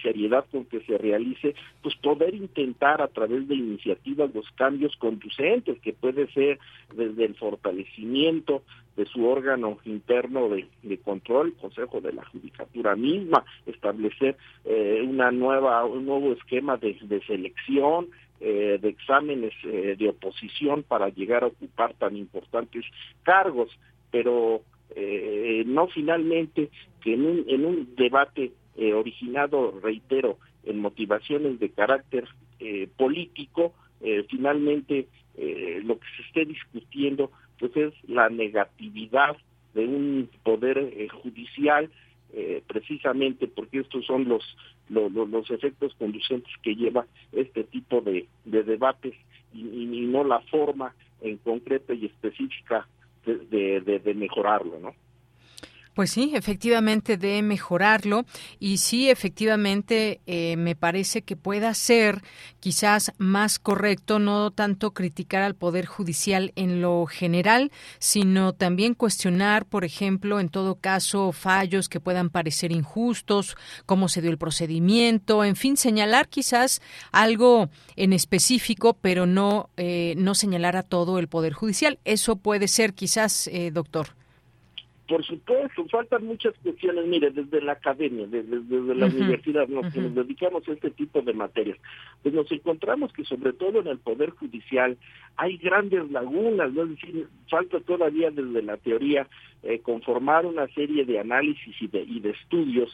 seriedad con que se realice, pues poder intentar a través de iniciativas los cambios conducentes, que puede ser desde el fortalecimiento de su órgano interno de, control, el Consejo de la Judicatura misma, establecer eh, una nueva, un nuevo esquema de, selección, eh, de exámenes eh, de oposición para llegar a ocupar tan importantes cargos, pero eh, no finalmente que en un, en un debate eh, originado, reitero, en motivaciones de carácter eh, político, eh, finalmente lo que se esté discutiendo pues es la negatividad de un poder judicial precisamente porque estos son los, los, efectos conducentes que lleva este tipo de, de debates y, y, no la forma en concreta y específica de, de, mejorarlo, ¿no? Pues sí, efectivamente de mejorarlo y sí, efectivamente eh, me parece que pueda ser quizás más correcto no tanto criticar al Poder Judicial en lo general, sino también cuestionar, por ejemplo, en todo caso, fallos que puedan parecer injustos, cómo se dio el procedimiento, en fin, señalar quizás algo en específico, pero no, eh, no señalar a todo el Poder Judicial. Eso puede ser quizás, eh, doctor. Por supuesto, faltan muchas cuestiones, mire, desde la academia, desde, la universidad, nos, nos dedicamos a este tipo de materias, pues nos encontramos que sobre todo en el Poder Judicial hay grandes lagunas, ¿no? es decir, falta todavía desde la teoría eh, conformar una serie de análisis y de, y de estudios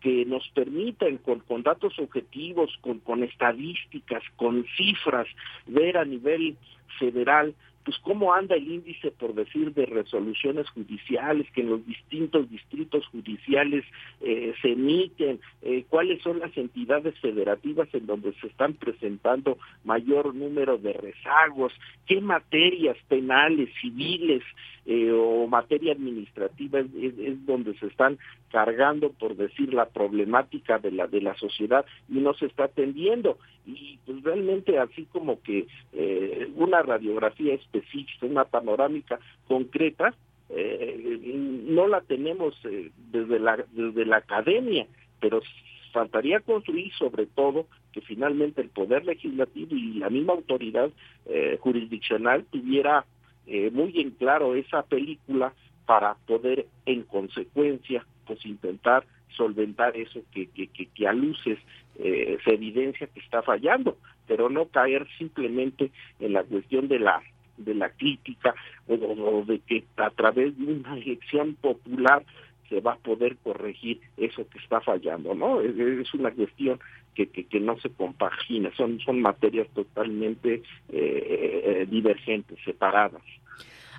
que nos permitan con, con datos objetivos, con, con estadísticas, con cifras, ver a nivel federal pues cómo anda el índice, por decir, de resoluciones judiciales que en los distintos distritos judiciales eh, se emiten, eh, cuáles son las entidades federativas en donde se están presentando mayor número de rezagos, qué materias penales, civiles eh, o materia administrativa es, donde se están cargando, por decir, la problemática de la de la sociedad y no se está atendiendo. Y pues realmente así como que una radiografía es específica, una panorámica concreta, eh, no la tenemos eh, desde, la, desde la academia, pero faltaría construir sobre todo que finalmente el poder legislativo y la misma autoridad eh, jurisdiccional tuviera muy en claro esa película para poder en consecuencia pues intentar solventar eso que, que, que, que a luces se evidencia que está fallando, pero no caer simplemente en la cuestión de la de la crítica o, de que a través de una elección popular se va a poder corregir eso que está fallando, ¿no? Es, una cuestión que, que, no se compagina, son, son materias totalmente eh, divergentes, separadas.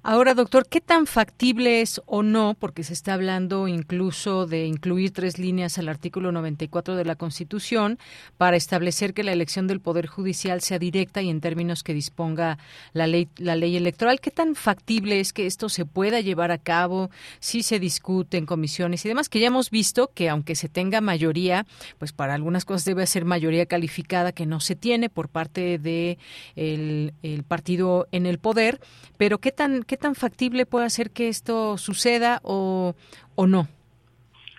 Ahora, doctor, ¿qué tan factible es o no, porque se está hablando incluso de incluir tres líneas al artículo 94 de la Constitución para establecer que la elección del Poder Judicial sea directa y en términos que disponga la ley, la ley electoral? ¿Qué tan factible es que esto se pueda llevar a cabo si se discute en comisiones y demás? Que ya hemos visto que aunque se tenga mayoría, pues para algunas cosas debe ser mayoría calificada que no se tiene por parte de el, partido en el poder, pero ¿qué tan ¿Qué tan factible puede ser que esto suceda o, o no?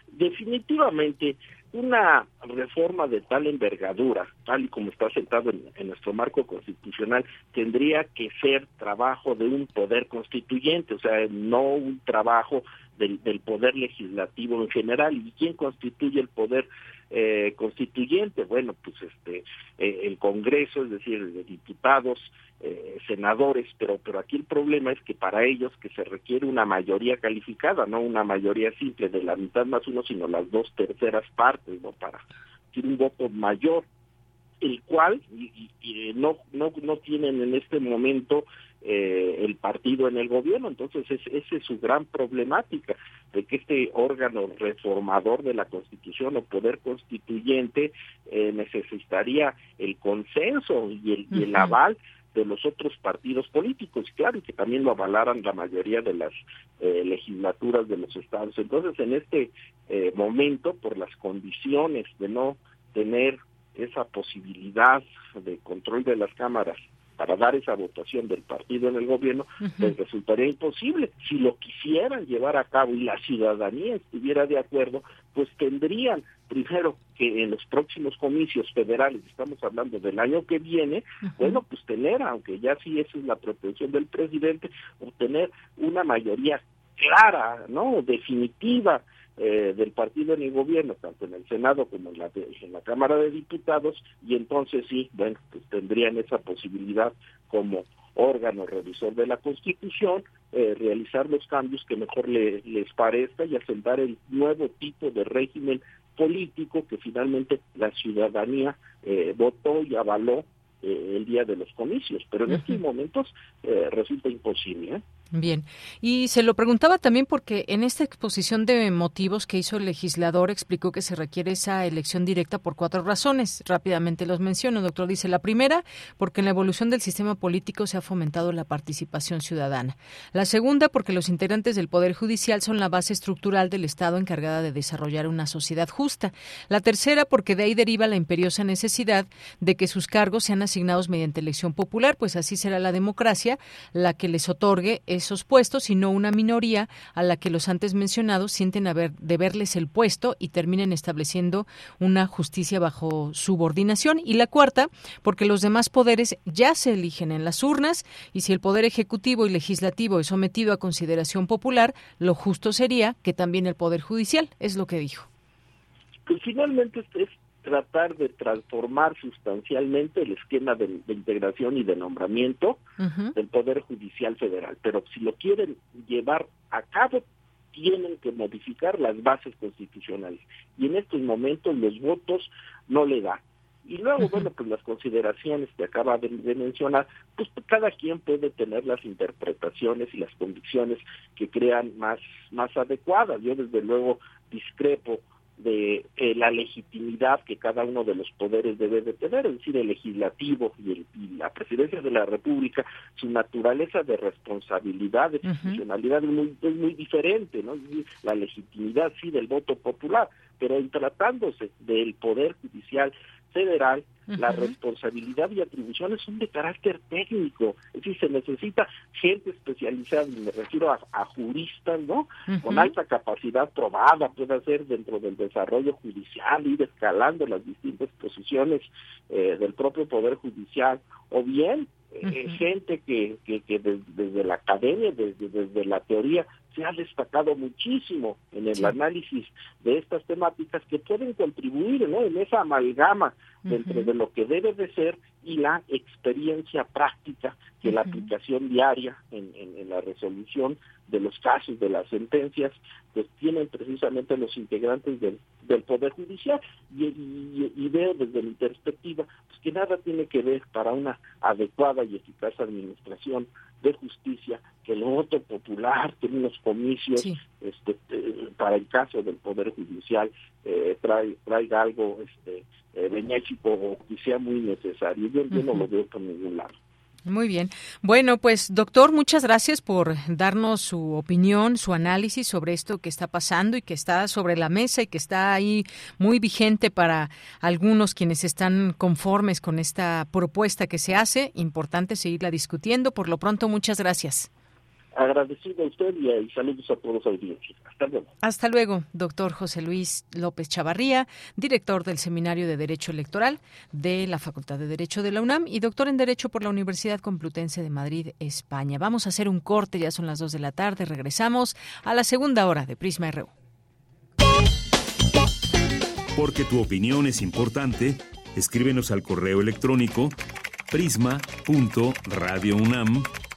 Definitivamente, una reforma de tal envergadura, tal y como está sentado en, nuestro marco constitucional, tendría que ser trabajo de un poder constituyente, o sea, no un trabajo del, del poder legislativo en general. ¿Y quién constituye el poder eh, constituyente? Bueno, pues este eh, el Congreso, es decir, de diputados, eh, senadores, pero pero aquí el problema es que para ellos que se requiere una mayoría calificada, no una mayoría simple de la mitad más uno, sino las dos terceras partes, no para un voto mayor, el cual y, no no no tienen en este momento eh, el partido en el gobierno, entonces es, esa es su gran problemática de que este órgano reformador de la Constitución o poder constituyente eh, necesitaría el consenso y el, y el aval de los otros partidos políticos, claro, y que también lo avalaran la mayoría de las eh, legislaturas de los estados. Entonces, en este eh, momento, por las condiciones de no tener esa posibilidad de control de las cámaras para dar esa votación del partido en el gobierno, pues resultaría imposible. Si lo quisieran llevar a cabo y la ciudadanía estuviera de acuerdo, pues tendrían primero que en los próximos comicios federales, estamos hablando del año que viene, bueno, pues tener, aunque ya sí esa es la pretensión del presidente, obtener una mayoría clara, ¿no? Definitiva eh, del partido en el gobierno, tanto en el Senado como en la, en la Cámara de Diputados, y entonces sí, bueno, pues tendrían esa posibilidad como órgano revisor de la Constitución, eh, realizar los cambios que mejor les parezca y asentar el nuevo tipo de régimen político que finalmente la ciudadanía eh, votó y avaló eh, el día de los comicios, pero en estos momentos resulta imposible. Bien, y se lo preguntaba también porque en esta exposición de motivos que hizo el legislador explicó que se requiere esa elección directa por cuatro razones. Rápidamente los menciono, doctor. Dice la primera, porque en la evolución del sistema político se ha fomentado la participación ciudadana. La segunda, porque los integrantes del Poder Judicial son la base estructural del Estado encargada de desarrollar una sociedad justa. La tercera, porque de ahí deriva la imperiosa necesidad de que sus cargos sean asignados mediante elección popular, pues así será la democracia la que les otorgue esos puestos, sino una minoría a la que los antes mencionados sienten haber, deberles el puesto y terminen estableciendo una justicia bajo subordinación. Y la cuarta, porque los demás poderes ya se eligen en las urnas y si el poder ejecutivo y legislativo es sometido a consideración popular, lo justo sería que también el poder judicial, es lo que dijo. Pues finalmente es tratar de transformar sustancialmente el esquema de, integración y de nombramiento del Poder Judicial Federal. Pero si lo quieren llevar a cabo, tienen que modificar las bases constitucionales. Y en estos momentos los votos no le dan. Y luego, bueno, pues las consideraciones que acaba de, de, mencionar, pues cada quien puede tener las interpretaciones y las convicciones que crean más, más adecuadas. Yo desde luego discrepo de eh, la legitimidad que cada uno de los poderes debe de tener, es decir, el legislativo y, la presidencia de la República, su naturaleza de responsabilidad, de institucionalidad es, muy, es muy diferente, ¿no? La legitimidad sí del voto popular, pero en tratándose del poder judicial federal, la responsabilidad y atribuciones son de carácter técnico, es decir, se necesita gente especializada, y me refiero a, juristas, ¿no? Con alta capacidad probada, puede ser dentro del desarrollo judicial, ir escalando las distintas posiciones eh, del propio Poder Judicial, o bien eh, gente que, que, que desde, la academia, desde, desde la teoría, se ha destacado muchísimo en el análisis de estas temáticas que pueden contribuir ¿no? en esa amalgama entre de lo que debe de ser y la experiencia práctica que la aplicación diaria en, en, la resolución de los casos, de las sentencias, pues tienen precisamente los integrantes del, del Poder Judicial. Y, veo desde mi perspectiva pues que nada tiene que ver para una adecuada y eficaz administración de justicia que el voto popular, que unos comicios este, eh, para el caso del Poder Judicial eh, trae, traiga algo este, eh, benéfico o que sea muy necesario. Yo, yo no lo veo por ningún lado. Muy bien. Bueno, pues doctor, muchas gracias por darnos su opinión, su análisis sobre esto que está pasando y que está sobre la mesa y que está ahí muy vigente para algunos quienes están conformes con esta propuesta que se hace. Importante seguirla discutiendo. Por lo pronto, muchas gracias. Agradecido a usted y, saludos a todos los audiencia. Hasta luego. Hasta luego, doctor José Luis López Chavarría, director del Seminario de Derecho Electoral de la Facultad de Derecho de la UNAM y doctor en Derecho por la Universidad Complutense de Madrid, España. Vamos a hacer un corte, ya son las dos de la tarde. Regresamos a la segunda hora de Prisma RU. Porque tu opinión es importante, escríbenos al correo electrónico prisma.radiounam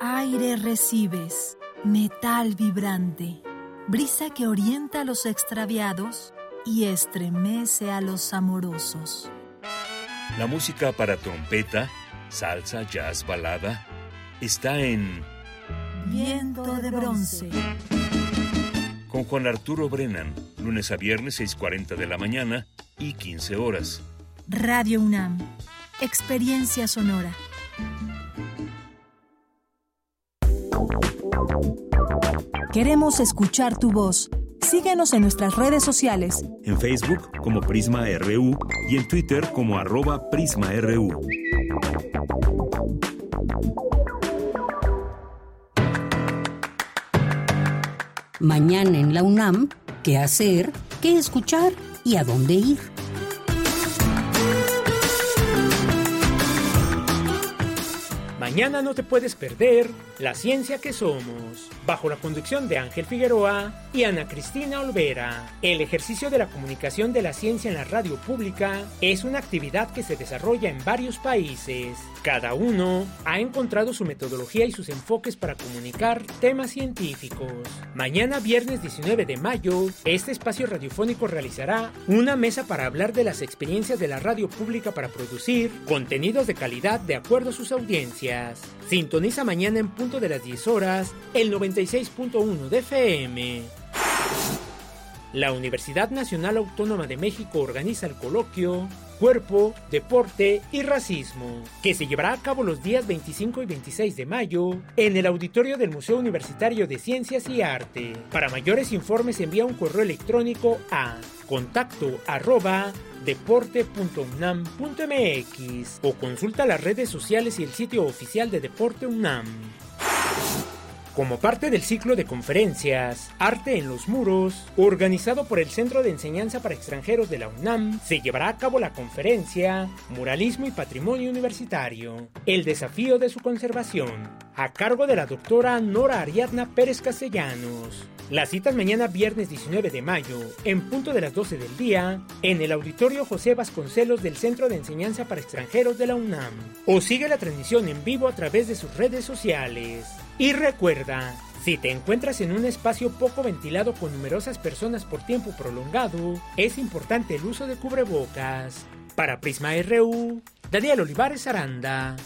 Aire recibes, metal vibrante, brisa que orienta a los extraviados y estremece a los amorosos. La música para trompeta, salsa, jazz, balada está en Viento de bronce. Con Juan Arturo Brennan, lunes a viernes 6.40 de la mañana y 15 horas. Radio UNAM, experiencia sonora. Queremos escuchar tu voz. Síguenos en nuestras redes sociales. En Facebook como Prisma RU y en Twitter como arroba PrismaRU. Mañana en la UNAM, ¿qué hacer? ¿Qué escuchar? ¿Y a dónde ir? Mañana no te puedes perder La Ciencia que Somos, bajo la conducción de Ángel Figueroa y Ana Cristina Olvera. El ejercicio de la comunicación de la ciencia en la radio pública es una actividad que se desarrolla en varios países. Cada uno ha encontrado su metodología y sus enfoques para comunicar temas científicos. Mañana viernes 19 de mayo, este espacio radiofónico realizará una mesa para hablar de las experiencias de la radio pública para producir contenidos de calidad de acuerdo a sus audiencias. Sintoniza mañana en punto de las 10 horas el 96.1 de FM. La Universidad Nacional Autónoma de México organiza el coloquio Cuerpo, Deporte y Racismo, que se llevará a cabo los días 25 y 26 de mayo en el auditorio del Museo Universitario de Ciencias y Arte. Para mayores informes envía un correo electrónico a contacto deporte.unam.mx o consulta las redes sociales y el sitio oficial de Deporte UNAM. Como parte del ciclo de conferencias Arte en los Muros, organizado por el Centro de Enseñanza para Extranjeros de la UNAM, se llevará a cabo la conferencia Muralismo y Patrimonio Universitario, el desafío de su conservación, a cargo de la doctora Nora Ariadna Pérez Castellanos. Las citas mañana viernes 19 de mayo, en punto de las 12 del día, en el auditorio José Vasconcelos del Centro de Enseñanza para Extranjeros de la UNAM. O sigue la transmisión en vivo a través de sus redes sociales. Y recuerda, si te encuentras en un espacio poco ventilado con numerosas personas por tiempo prolongado, es importante el uso de cubrebocas. Para Prisma RU, Daniel Olivares Aranda.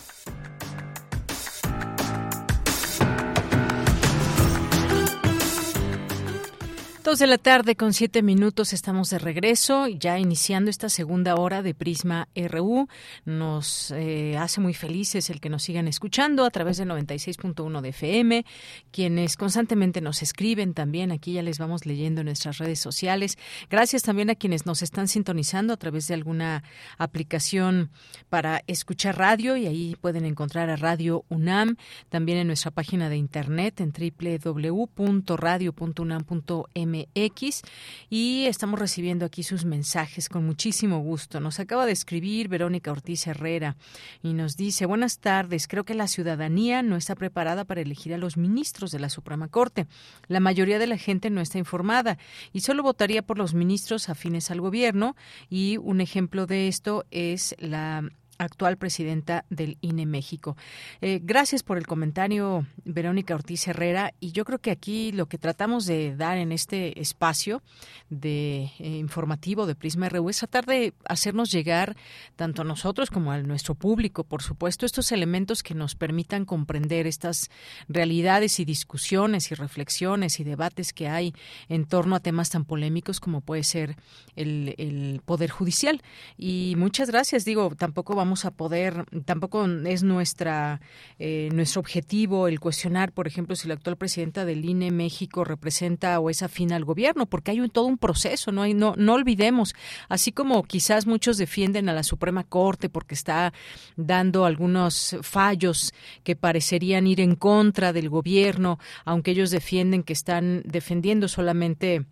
Dos de la tarde con siete minutos estamos de regreso, ya iniciando esta segunda hora de Prisma RU. Nos eh, hace muy felices el que nos sigan escuchando a través del 96.1 de FM, quienes constantemente nos escriben también, aquí ya les vamos leyendo en nuestras redes sociales. Gracias también a quienes nos están sintonizando a través de alguna aplicación para escuchar radio y ahí pueden encontrar a Radio UNAM, también en nuestra página de internet en www.radio.unam.mx X y estamos recibiendo aquí sus mensajes con muchísimo gusto. Nos acaba de escribir Verónica Ortiz Herrera y nos dice, buenas tardes, creo que la ciudadanía no está preparada para elegir a los ministros de la Suprema Corte. La mayoría de la gente no está informada y solo votaría por los ministros afines al gobierno y un ejemplo de esto es la actual presidenta del INE México. Eh, gracias por el comentario, Verónica Ortiz Herrera. Y yo creo que aquí lo que tratamos de dar en este espacio de eh, informativo de Prisma RU es tratar de hacernos llegar, tanto a nosotros como a nuestro público, por supuesto, estos elementos que nos permitan comprender estas realidades y discusiones y reflexiones y debates que hay en torno a temas tan polémicos como puede ser el, el Poder Judicial. Y muchas gracias. Digo, tampoco vamos vamos a poder, tampoco es nuestra eh, nuestro objetivo el cuestionar, por ejemplo, si la actual presidenta del INE México representa o es afín al gobierno, porque hay un, todo un proceso, no, hay, no, no olvidemos, así como quizás muchos defienden a la Suprema Corte porque está dando algunos fallos que parecerían ir en contra del gobierno, aunque ellos defienden que están defendiendo solamente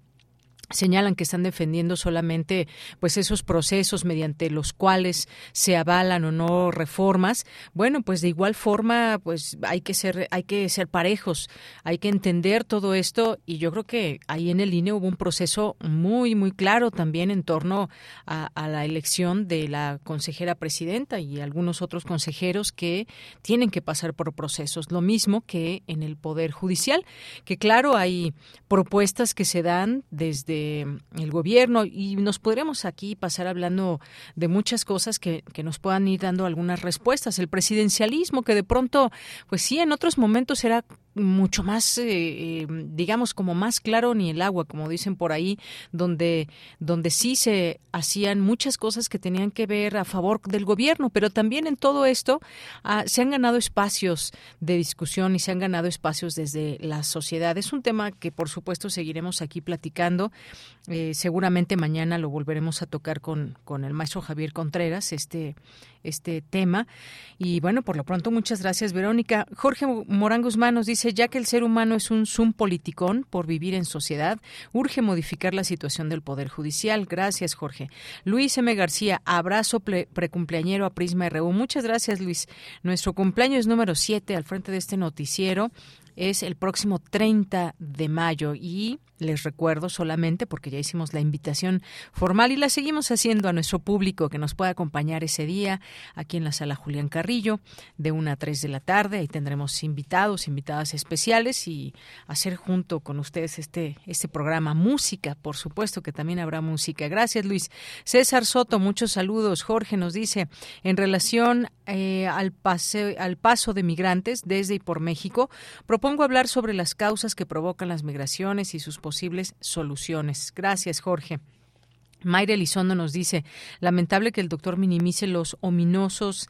señalan que están defendiendo solamente pues esos procesos mediante los cuales se avalan o no reformas. Bueno pues de igual forma pues hay que ser hay que ser parejos hay que entender todo esto y yo creo que ahí en el INE hubo un proceso muy muy claro también en torno a, a la elección de la consejera presidenta y algunos otros consejeros que tienen que pasar por procesos. Lo mismo que en el poder judicial que claro hay propuestas que se dan desde el gobierno y nos podremos aquí pasar hablando de muchas cosas que, que nos puedan ir dando algunas respuestas. El presidencialismo que de pronto, pues sí, en otros momentos era mucho más, eh, eh, digamos, como más claro ni el agua, como dicen por ahí, donde, donde sí se hacían muchas cosas que tenían que ver a favor del gobierno, pero también en todo esto ah, se han ganado espacios de discusión y se han ganado espacios desde la sociedad. Es un tema que, por supuesto, seguiremos aquí platicando. Eh, seguramente mañana lo volveremos a tocar con, con el maestro Javier Contreras, este este tema. Y bueno, por lo pronto, muchas gracias, Verónica. Jorge Morán Guzmán nos dice, ya que el ser humano es un zoom politicón por vivir en sociedad, urge modificar la situación del Poder Judicial. Gracias, Jorge. Luis M. García, abrazo precumpleañero a Prisma RU. Muchas gracias, Luis. Nuestro cumpleaños número 7 al frente de este noticiero es el próximo 30 de mayo y les recuerdo solamente porque ya hicimos la invitación formal y la seguimos haciendo a nuestro público que nos pueda acompañar ese día aquí en la sala Julián Carrillo de 1 a 3 de la tarde. Ahí tendremos invitados, invitadas especiales y hacer junto con ustedes este, este programa música. Por supuesto que también habrá música. Gracias, Luis. César Soto, muchos saludos. Jorge nos dice, en relación eh, al, pase, al paso de migrantes desde y por México, propongo hablar sobre las causas que provocan las migraciones y sus posibles soluciones. Gracias, Jorge. Mayra Elizondo nos dice, lamentable que el doctor minimice los ominosos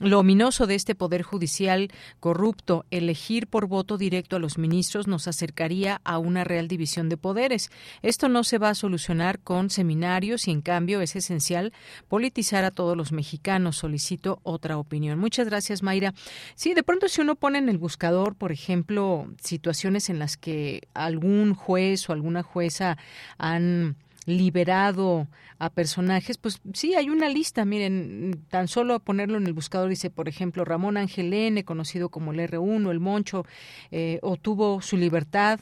lo ominoso de este Poder Judicial corrupto, elegir por voto directo a los ministros nos acercaría a una real división de poderes. Esto no se va a solucionar con seminarios y, en cambio, es esencial politizar a todos los mexicanos. Solicito otra opinión. Muchas gracias, Mayra. Sí, de pronto si uno pone en el buscador, por ejemplo, situaciones en las que algún juez o alguna jueza han liberado a personajes, pues sí, hay una lista, miren, tan solo ponerlo en el buscador dice, por ejemplo, Ramón Ángel N., conocido como el R1, el Moncho, eh, obtuvo su libertad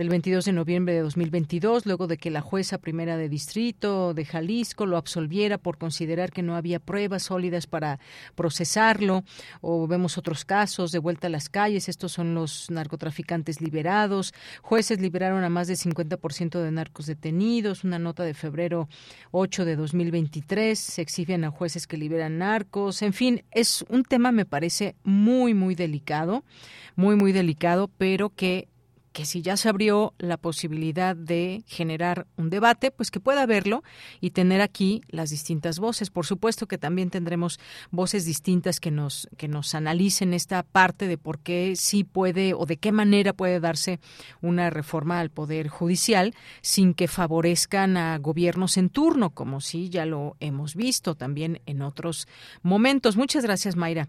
el 22 de noviembre de 2022, luego de que la jueza primera de distrito de Jalisco lo absolviera por considerar que no había pruebas sólidas para procesarlo, o vemos otros casos de vuelta a las calles, estos son los narcotraficantes liberados, jueces liberaron a más del 50% de narcos detenidos, una nota de febrero 8 de 2023, se exhiben a jueces que liberan narcos, en fin, es un tema me parece muy muy delicado, muy muy delicado, pero que que si ya se abrió la posibilidad de generar un debate, pues que pueda verlo y tener aquí las distintas voces. Por supuesto que también tendremos voces distintas que nos que nos analicen esta parte de por qué sí puede o de qué manera puede darse una reforma al poder judicial sin que favorezcan a gobiernos en turno, como sí ya lo hemos visto también en otros momentos. Muchas gracias, Mayra.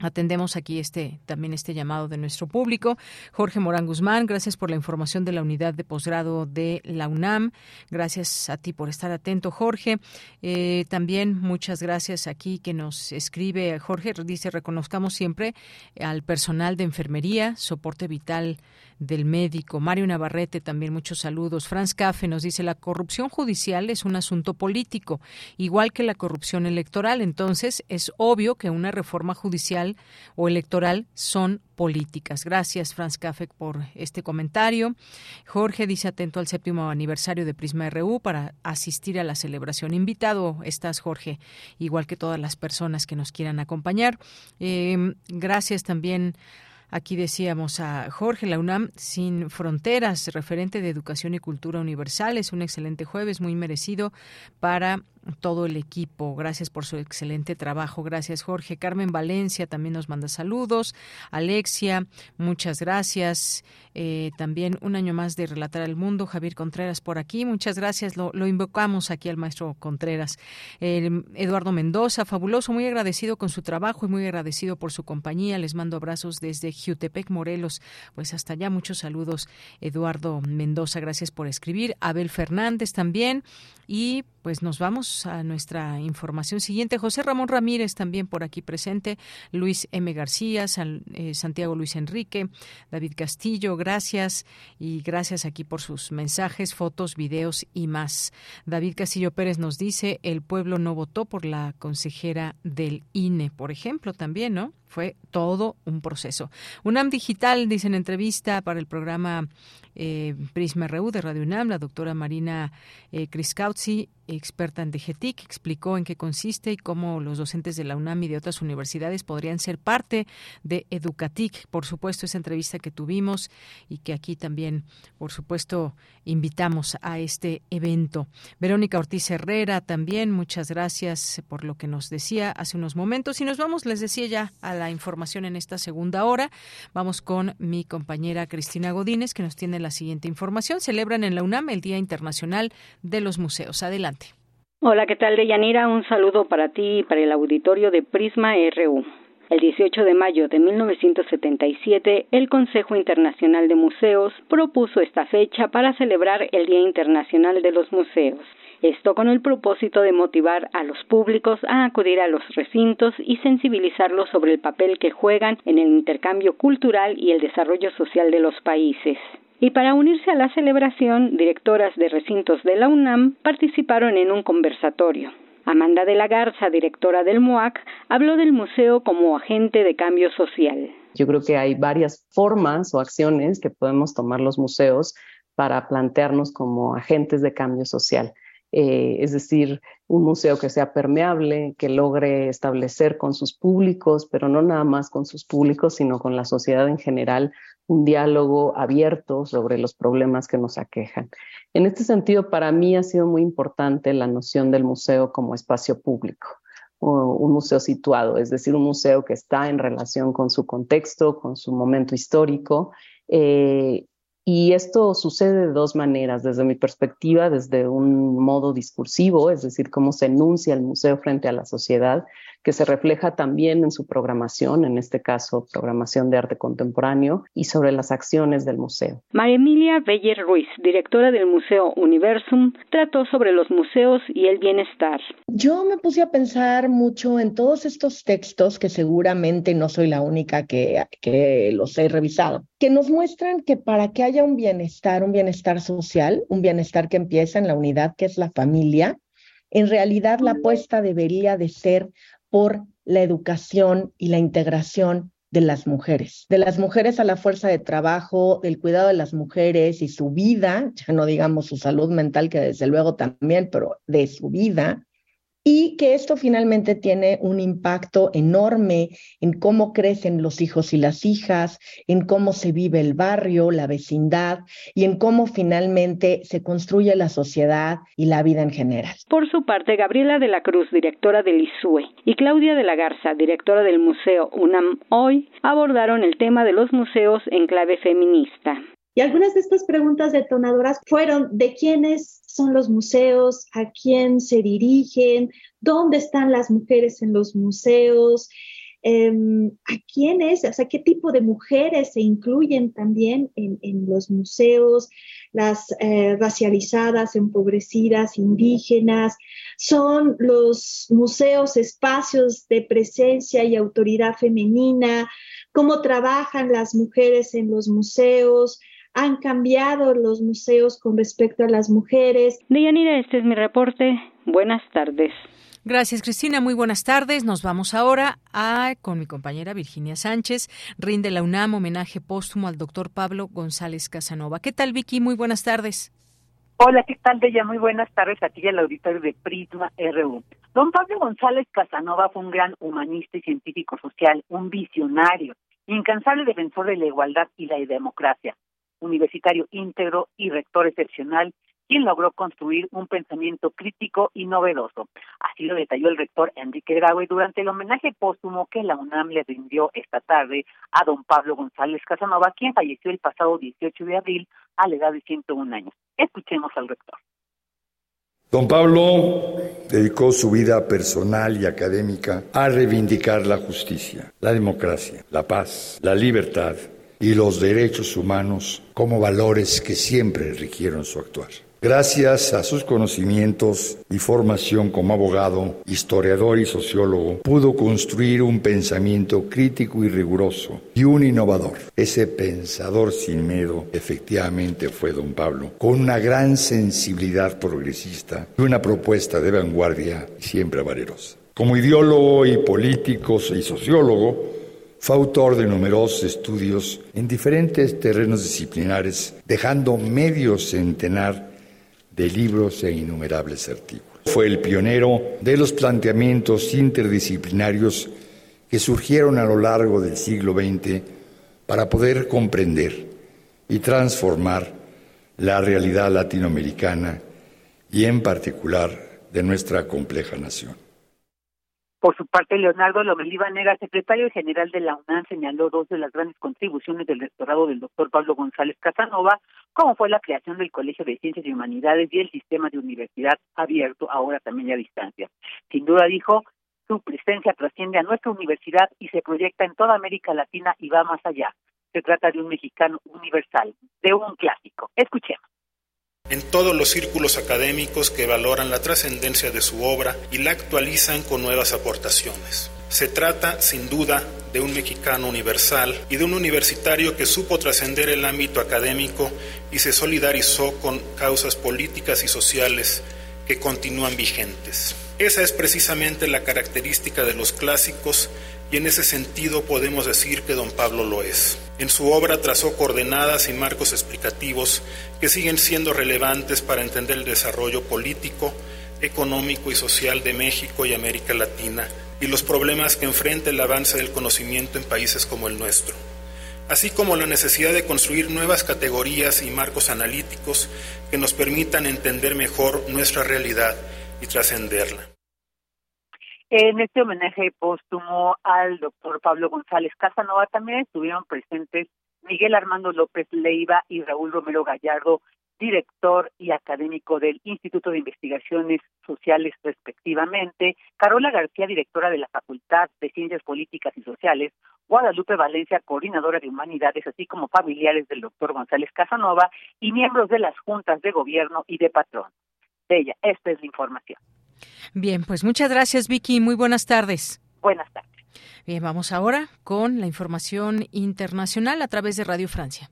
Atendemos aquí este también este llamado de nuestro público. Jorge Morán Guzmán, gracias por la información de la unidad de posgrado de la UNAM. Gracias a ti por estar atento, Jorge. Eh, también muchas gracias aquí que nos escribe Jorge. Dice, reconozcamos siempre al personal de enfermería, soporte vital del médico. Mario Navarrete, también muchos saludos. Franz Café nos dice, la corrupción judicial es un asunto político, igual que la corrupción electoral. Entonces, es obvio que una reforma judicial o electoral son políticas. Gracias, Franz Café, por este comentario. Jorge dice atento al séptimo aniversario de Prisma RU para asistir a la celebración. Invitado estás, Jorge, igual que todas las personas que nos quieran acompañar. Eh, gracias también Aquí decíamos a Jorge, la UNAM sin fronteras, referente de educación y cultura universal. Es un excelente jueves, muy merecido para todo el equipo. Gracias por su excelente trabajo. Gracias, Jorge. Carmen Valencia también nos manda saludos. Alexia, muchas gracias. Eh, también un año más de Relatar al Mundo. Javier Contreras por aquí. Muchas gracias. Lo, invocamos aquí al maestro Contreras. Eduardo Mendoza, fabuloso, muy agradecido con su trabajo y muy agradecido por su compañía. Les mando abrazos desde Jutepec, Morelos. Pues hasta allá, muchos saludos, Eduardo Mendoza. Gracias por escribir. Abel Fernández también. Y pues nos vamos a nuestra información siguiente. José Ramón Ramírez también por aquí presente, Luis M. García, eh, Santiago Luis Enrique, David Castillo, gracias y gracias aquí por sus mensajes, fotos, videos y más. David Castillo Pérez nos dice, el pueblo no votó por la consejera del INE, por ejemplo, también, ¿no? Fue todo un proceso. UNAM Digital, dice en entrevista para el programa eh, Prisma RU de Radio UNAM, la doctora Marina eh, experta en DGTIC, explicó en qué consiste y cómo los docentes de la UNAM y de otras universidades podrían ser parte de Educatic. Por supuesto, esa entrevista que tuvimos y que aquí también, por supuesto, invitamos a este evento. Verónica Ortiz Herrera también, muchas gracias por lo que nos decía hace unos momentos. Y nos vamos, les decía ya, a la información en esta segunda hora. Vamos con mi compañera Cristina Godínez, que nos tiene la siguiente información. Celebran en la UNAM el Día Internacional de los Museos. Adelante. Hola, ¿qué tal, Deyanira? Un saludo para ti y para el auditorio de Prisma RU. El 18 de mayo de 1977, el Consejo Internacional de Museos propuso esta fecha para celebrar el Día Internacional de los Museos. Esto con el propósito de motivar a los públicos a acudir a los recintos y sensibilizarlos sobre el papel que juegan en el intercambio cultural y el desarrollo social de los países. Y para unirse a la celebración, directoras de recintos de la UNAM participaron en un conversatorio. Amanda de la Garza, directora del MOAC, habló del museo como agente de cambio social. Yo creo que hay varias formas o acciones que podemos tomar los museos para plantearnos como agentes de cambio social. Eh, es decir, un museo que sea permeable, que logre establecer con sus públicos, pero no nada más con sus públicos, sino con la sociedad en general, un diálogo abierto sobre los problemas que nos aquejan. En este sentido, para mí ha sido muy importante la noción del museo como espacio público un museo situado, es decir, un museo que está en relación con su contexto, con su momento histórico, eh, y esto sucede de dos maneras, desde mi perspectiva, desde un modo discursivo, es decir, cómo se enuncia el museo frente a la sociedad, que se refleja también en su programación, en este caso programación de arte contemporáneo, y sobre las acciones del museo. María Emilia Beller Ruiz, directora del Museo Universum, trató sobre los museos y el bienestar. Yo me puse a pensar mucho en todos estos textos, que seguramente no soy la única que, que los he revisado, que nos muestran que para que haya un bienestar, un bienestar social, un bienestar que empieza en la unidad que es la familia, en realidad la apuesta debería de ser por la educación y la integración de las mujeres, de las mujeres a la fuerza de trabajo, del cuidado de las mujeres y su vida, ya no digamos su salud mental, que desde luego también, pero de su vida, y que esto finalmente tiene un impacto enorme en cómo crecen los hijos y las hijas, en cómo se vive el barrio, la vecindad y en cómo finalmente se construye la sociedad y la vida en general. Por su parte, Gabriela de la Cruz, directora del ISUE, y Claudia de la Garza, directora del Museo UNAM Hoy, abordaron el tema de los museos en clave feminista. Y algunas de estas preguntas detonadoras fueron de quiénes son los museos, a quién se dirigen, dónde están las mujeres en los museos, em, a quiénes, o sea, qué tipo de mujeres se incluyen también en, los museos, las eh, racializadas, empobrecidas, indígenas, son los museos espacios de presencia y autoridad femenina, cómo trabajan las mujeres en los museos, han cambiado los museos con respecto a las mujeres. Deyanira, este es mi reporte. Buenas tardes. Gracias, Cristina. Muy buenas tardes. Nos vamos ahora a, con mi compañera Virginia Sánchez. Rinde la UNAM homenaje póstumo al doctor Pablo González Casanova. ¿Qué tal, Vicky? Muy buenas tardes. Hola, ¿qué tal, Bella? Muy buenas tardes a ti y al auditorio de Prisma RU. Don Pablo González Casanova fue un gran humanista y científico social, un visionario, incansable defensor de la igualdad y la democracia universitario íntegro y rector excepcional, quien logró construir un pensamiento crítico y novedoso. Así lo detalló el rector Enrique Graue durante el homenaje póstumo que la UNAM le rindió esta tarde a don Pablo González Casanova, quien falleció el pasado 18 de abril a la edad de 101 años. Escuchemos al rector. Don Pablo dedicó su vida personal y académica a reivindicar la justicia, la democracia, la paz, la libertad y los derechos humanos como valores que siempre rigieron su actuar. Gracias a sus conocimientos y formación como abogado, historiador y sociólogo, pudo construir un pensamiento crítico y riguroso y un innovador. Ese pensador sin miedo efectivamente fue don Pablo, con una gran sensibilidad progresista y una propuesta de vanguardia siempre valerosa. Como ideólogo y político y sociólogo, fue autor de numerosos estudios en diferentes terrenos disciplinares, dejando medio centenar de libros e innumerables artículos. Fue el pionero de los planteamientos interdisciplinarios que surgieron a lo largo del siglo XX para poder comprender y transformar la realidad latinoamericana y en particular de nuestra compleja nación. Por su parte, Leonardo Lomelí secretario general de la UNAM, señaló dos de las grandes contribuciones del rectorado del doctor Pablo González Casanova, como fue la creación del Colegio de Ciencias y Humanidades y el sistema de universidad abierto, ahora también a distancia. Sin duda, dijo, su presencia trasciende a nuestra universidad y se proyecta en toda América Latina y va más allá. Se trata de un mexicano universal, de un clásico. Escuchemos en todos los círculos académicos que valoran la trascendencia de su obra y la actualizan con nuevas aportaciones. Se trata, sin duda, de un mexicano universal y de un universitario que supo trascender el ámbito académico y se solidarizó con causas políticas y sociales que continúan vigentes. Esa es precisamente la característica de los clásicos y en ese sentido podemos decir que don Pablo lo es. En su obra trazó coordenadas y marcos explicativos que siguen siendo relevantes para entender el desarrollo político, económico y social de México y América Latina y los problemas que enfrenta el avance del conocimiento en países como el nuestro, así como la necesidad de construir nuevas categorías y marcos analíticos que nos permitan entender mejor nuestra realidad En este homenaje póstumo al doctor Pablo González Casanova también estuvieron presentes Miguel Armando López Leiva y Raúl Romero Gallardo, director y académico del Instituto de Investigaciones Sociales respectivamente, Carola García, directora de la Facultad de Ciencias Políticas y Sociales, Guadalupe Valencia, coordinadora de Humanidades, así como familiares del doctor González Casanova y miembros de las juntas de gobierno y de patrón. De ella, esta es la información. Bien, pues muchas gracias Vicky, muy buenas tardes. Buenas tardes. Bien, vamos ahora con la información internacional a través de Radio Francia.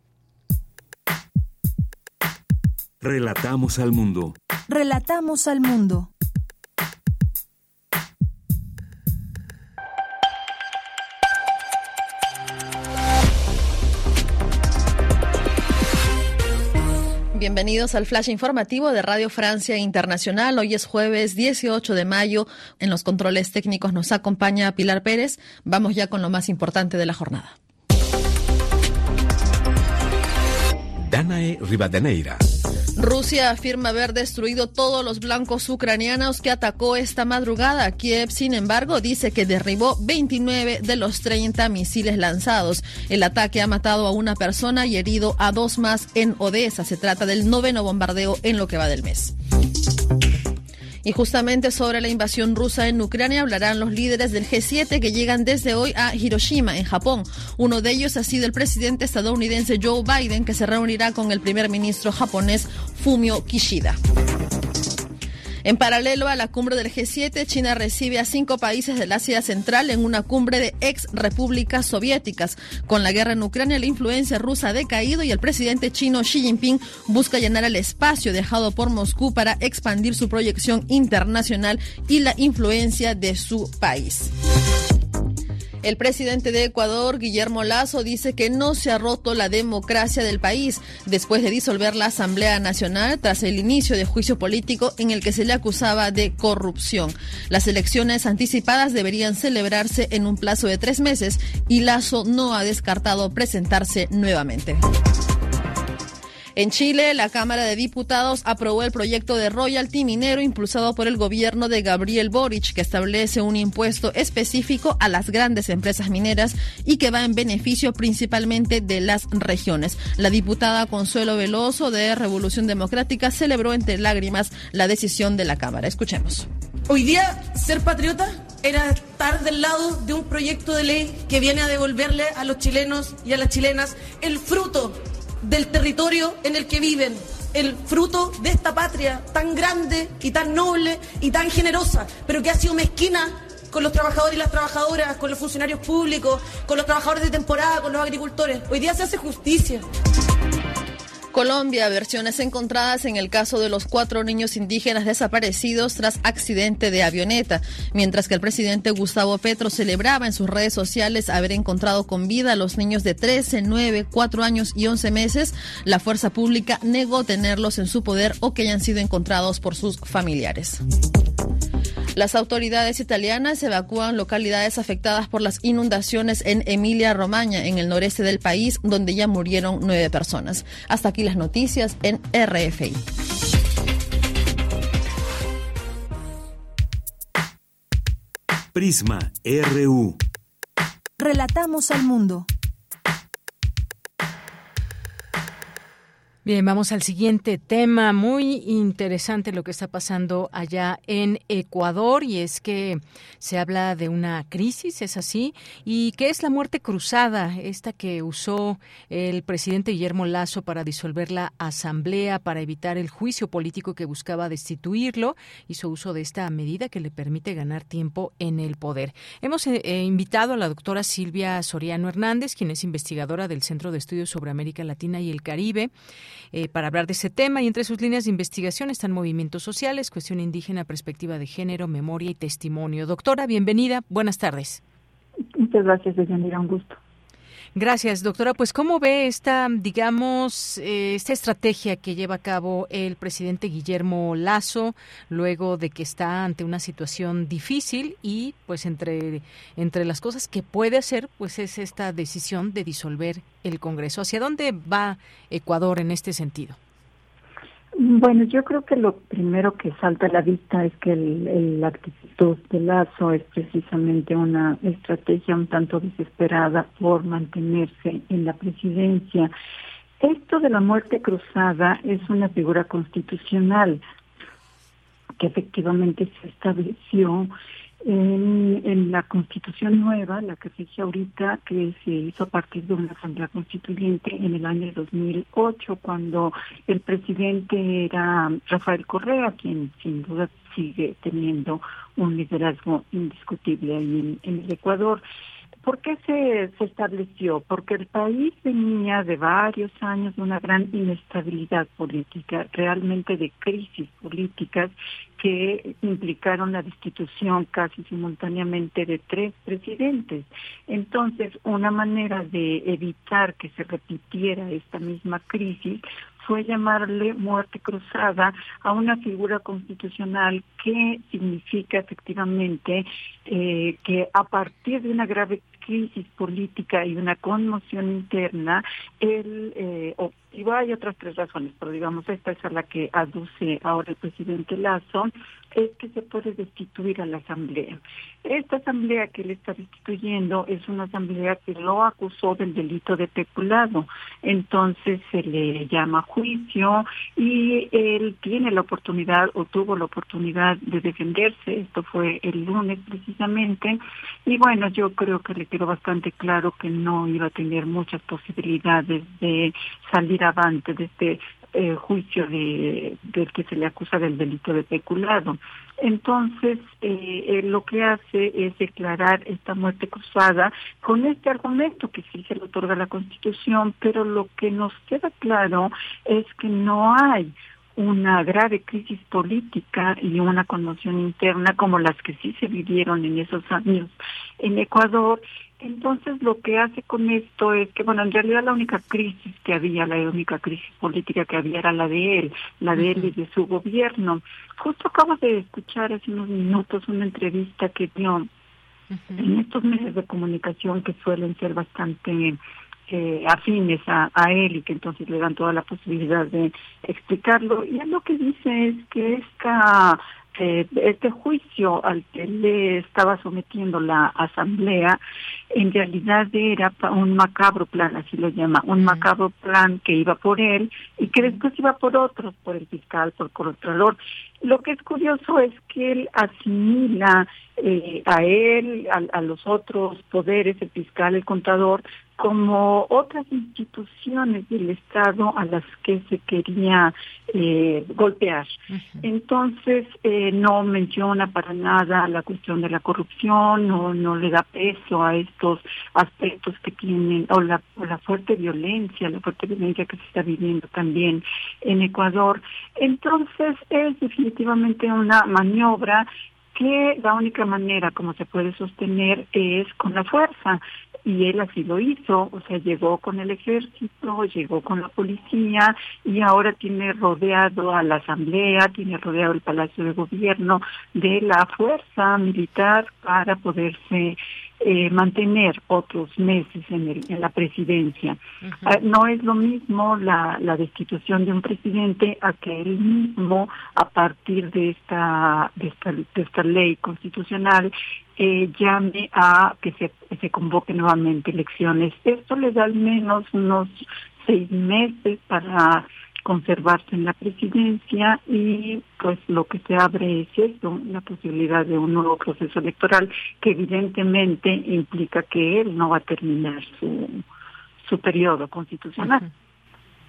Relatamos al mundo. Relatamos al mundo. Bienvenidos al flash informativo de Radio Francia Internacional. Hoy es jueves 18 de mayo. En los controles técnicos nos acompaña Pilar Pérez. Vamos ya con lo más importante de la jornada. Danae Rivadeneira. Rusia afirma haber destruido todos los blancos ucranianos que atacó esta madrugada. Kiev, sin embargo, dice que derribó 29 de los 30 misiles lanzados. El ataque ha matado a una persona y herido a dos más en Odessa. Se trata del noveno bombardeo en lo que va del mes. Y justamente sobre la invasión rusa en Ucrania hablarán los líderes del G7 que llegan desde hoy a Hiroshima, en Japón. Uno de ellos ha sido el presidente estadounidense Joe Biden, que se reunirá con el primer ministro japonés Fumio Kishida. En paralelo a la cumbre del G7, China recibe a cinco países del Asia Central en una cumbre de ex repúblicas soviéticas. Con la guerra en Ucrania, la influencia rusa ha decaído y el presidente chino Xi Jinping busca llenar el espacio dejado por Moscú para expandir su proyección internacional y la influencia de su país. El presidente de Ecuador, Guillermo Lazo, dice que no se ha roto la democracia del país después de disolver la Asamblea Nacional tras el inicio de juicio político en el que se le acusaba de corrupción. Las elecciones anticipadas deberían celebrarse en un plazo de tres meses y Lazo no ha descartado presentarse nuevamente. En Chile, la Cámara de Diputados aprobó el proyecto de royalty minero impulsado por el gobierno de Gabriel Boric, que establece un impuesto específico a las grandes empresas mineras y que va en beneficio principalmente de las regiones. La diputada Consuelo Veloso de Revolución Democrática celebró entre lágrimas la decisión de la Cámara. Escuchemos. Hoy día, ser patriota era estar del lado de un proyecto de ley que viene a devolverle a los chilenos y a las chilenas el fruto del territorio en el que viven, el fruto de esta patria tan grande y tan noble y tan generosa, pero que ha sido mezquina con los trabajadores y las trabajadoras, con los funcionarios públicos, con los trabajadores de temporada, con los agricultores. Hoy día se hace justicia. Colombia, versiones encontradas en el caso de los cuatro niños indígenas desaparecidos tras accidente de avioneta. Mientras que el presidente Gustavo Petro celebraba en sus redes sociales haber encontrado con vida a los niños de 13, 9, 4 años y 11 meses, la fuerza pública negó tenerlos en su poder o que hayan sido encontrados por sus familiares. Las autoridades italianas evacúan localidades afectadas por las inundaciones en Emilia-Romagna, en el noreste del país, donde ya murieron nueve personas. Hasta aquí las noticias en RFI. Prisma RU. Relatamos al mundo. Bien, vamos al siguiente tema. Muy interesante lo que está pasando allá en Ecuador y es que se habla de una crisis, ¿es así? ¿Y qué es la muerte cruzada? Esta que usó el presidente Guillermo Lazo para disolver la asamblea, para evitar el juicio político que buscaba destituirlo. Hizo uso de esta medida que le permite ganar tiempo en el poder. Hemos eh, eh, invitado a la doctora Silvia Soriano Hernández, quien es investigadora del Centro de Estudios sobre América Latina y el Caribe. Eh, para hablar de ese tema y entre sus líneas de investigación están movimientos sociales, cuestión indígena, perspectiva de género, memoria y testimonio. Doctora, bienvenida. Buenas tardes. Muchas gracias, Deyanira. Un gusto. Gracias, doctora. Pues, ¿cómo ve esta, digamos, eh, esta estrategia que lleva a cabo el presidente Guillermo Lazo luego de que está ante una situación difícil y, pues, entre, entre las cosas que puede hacer, pues, es esta decisión de disolver el Congreso. ¿Hacia dónde va Ecuador en este sentido? Bueno, yo creo que lo primero que salta a la vista es que el, actitud de Lazo es precisamente una estrategia un tanto desesperada por mantenerse en la presidencia. Esto de la muerte cruzada es una figura constitucional que efectivamente se estableció en, la constitución nueva, la que hizo ahorita, que se hizo a partir de una asamblea constituyente en el año 2008, cuando el presidente era Rafael Correa, quien sin duda sigue teniendo un liderazgo indiscutible ahí en el Ecuador. ¿Por qué se, se, estableció? Porque el país venía de varios años de una gran inestabilidad política, realmente de crisis políticas que implicaron la destitución casi simultáneamente de tres presidentes. Entonces, una manera de evitar que se repitiera esta misma crisis fue llamarle muerte cruzada a una figura constitucional que significa efectivamente eh, que a partir de una grave crisis política y una conmoción interna, él eh, y hay otras tres razones, pero digamos esta es a la que aduce ahora el presidente Lazo, es que se puede destituir a la Asamblea. Esta Asamblea que él está destituyendo es una Asamblea que lo acusó del delito de peculado, entonces se le llama juicio y él tiene la oportunidad o tuvo la oportunidad de defenderse, esto fue el lunes precisamente, y bueno, yo creo que le quedó bastante claro que no iba a tener muchas posibilidades de salir avante de este eh, juicio de, del que se le acusa del delito de peculado. Entonces, eh, lo que hace es declarar esta muerte cruzada con este argumento que sí se le otorga la Constitución, pero lo que nos queda claro es que no hay una grave crisis política y una conmoción interna como las que sí se vivieron en esos años en Ecuador. Entonces lo que hace con esto es que, bueno, en realidad la única crisis que había, la única crisis política que había era la de él, la de él y de su gobierno. Justo acabo de escuchar hace unos minutos una entrevista que dio en estos medios de comunicación que suelen ser bastante afines a, a, él y que entonces le dan toda la posibilidad de explicarlo. Y él lo que dice es que esta eh, este juicio al que le estaba sometiendo la asamblea en realidad era un macabro plan, así lo llama, un macabro plan que iba por él y que después iba por otros, por el fiscal, por el contralor. Lo que es curioso es que él asimila eh, a él, a, los otros poderes, el fiscal, el contador, como otras instituciones del Estado a las que se quería eh, golpear. Entonces, eh, no menciona para nada la cuestión de la corrupción, no, no le da peso a estos aspectos que tienen, o la, o la fuerte violencia, la fuerte violencia que se está viviendo también en Ecuador. Entonces, es definitivamente una maniobra que la única manera como se puede sostener es con la fuerza y él así lo hizo, o sea, llegó con el ejército, llegó con la policía y ahora tiene rodeado a la asamblea, tiene rodeado el palacio de gobierno de la fuerza militar para poderse eh, mantener otros meses en, el, en la presidencia. Ah, no es lo mismo la, la destitución de un presidente a que él mismo, a partir de esta, de esta, de esta ley constitucional, eh, llame a que se, se convoque nuevamente elecciones. Esto le da al menos unos seis meses para conservarse en la presidencia y pues lo que se abre es eso, la posibilidad de un nuevo proceso electoral que evidentemente implica que él no va a terminar su, su periodo constitucional.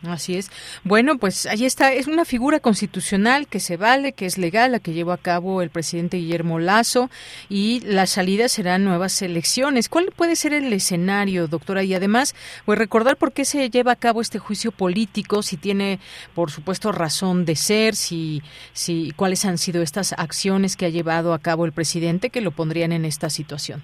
Así es. Bueno, pues ahí está. Es una figura constitucional que se vale, que es legal, la que llevó a cabo el presidente Guillermo Lazo y la salida serán nuevas elecciones. ¿Cuál puede ser el escenario, doctora? Y además, pues recordar por qué se lleva a cabo este juicio político, si tiene, por supuesto, razón de ser, si, si cuáles han sido estas acciones que ha llevado a cabo el presidente que lo pondrían en esta situación.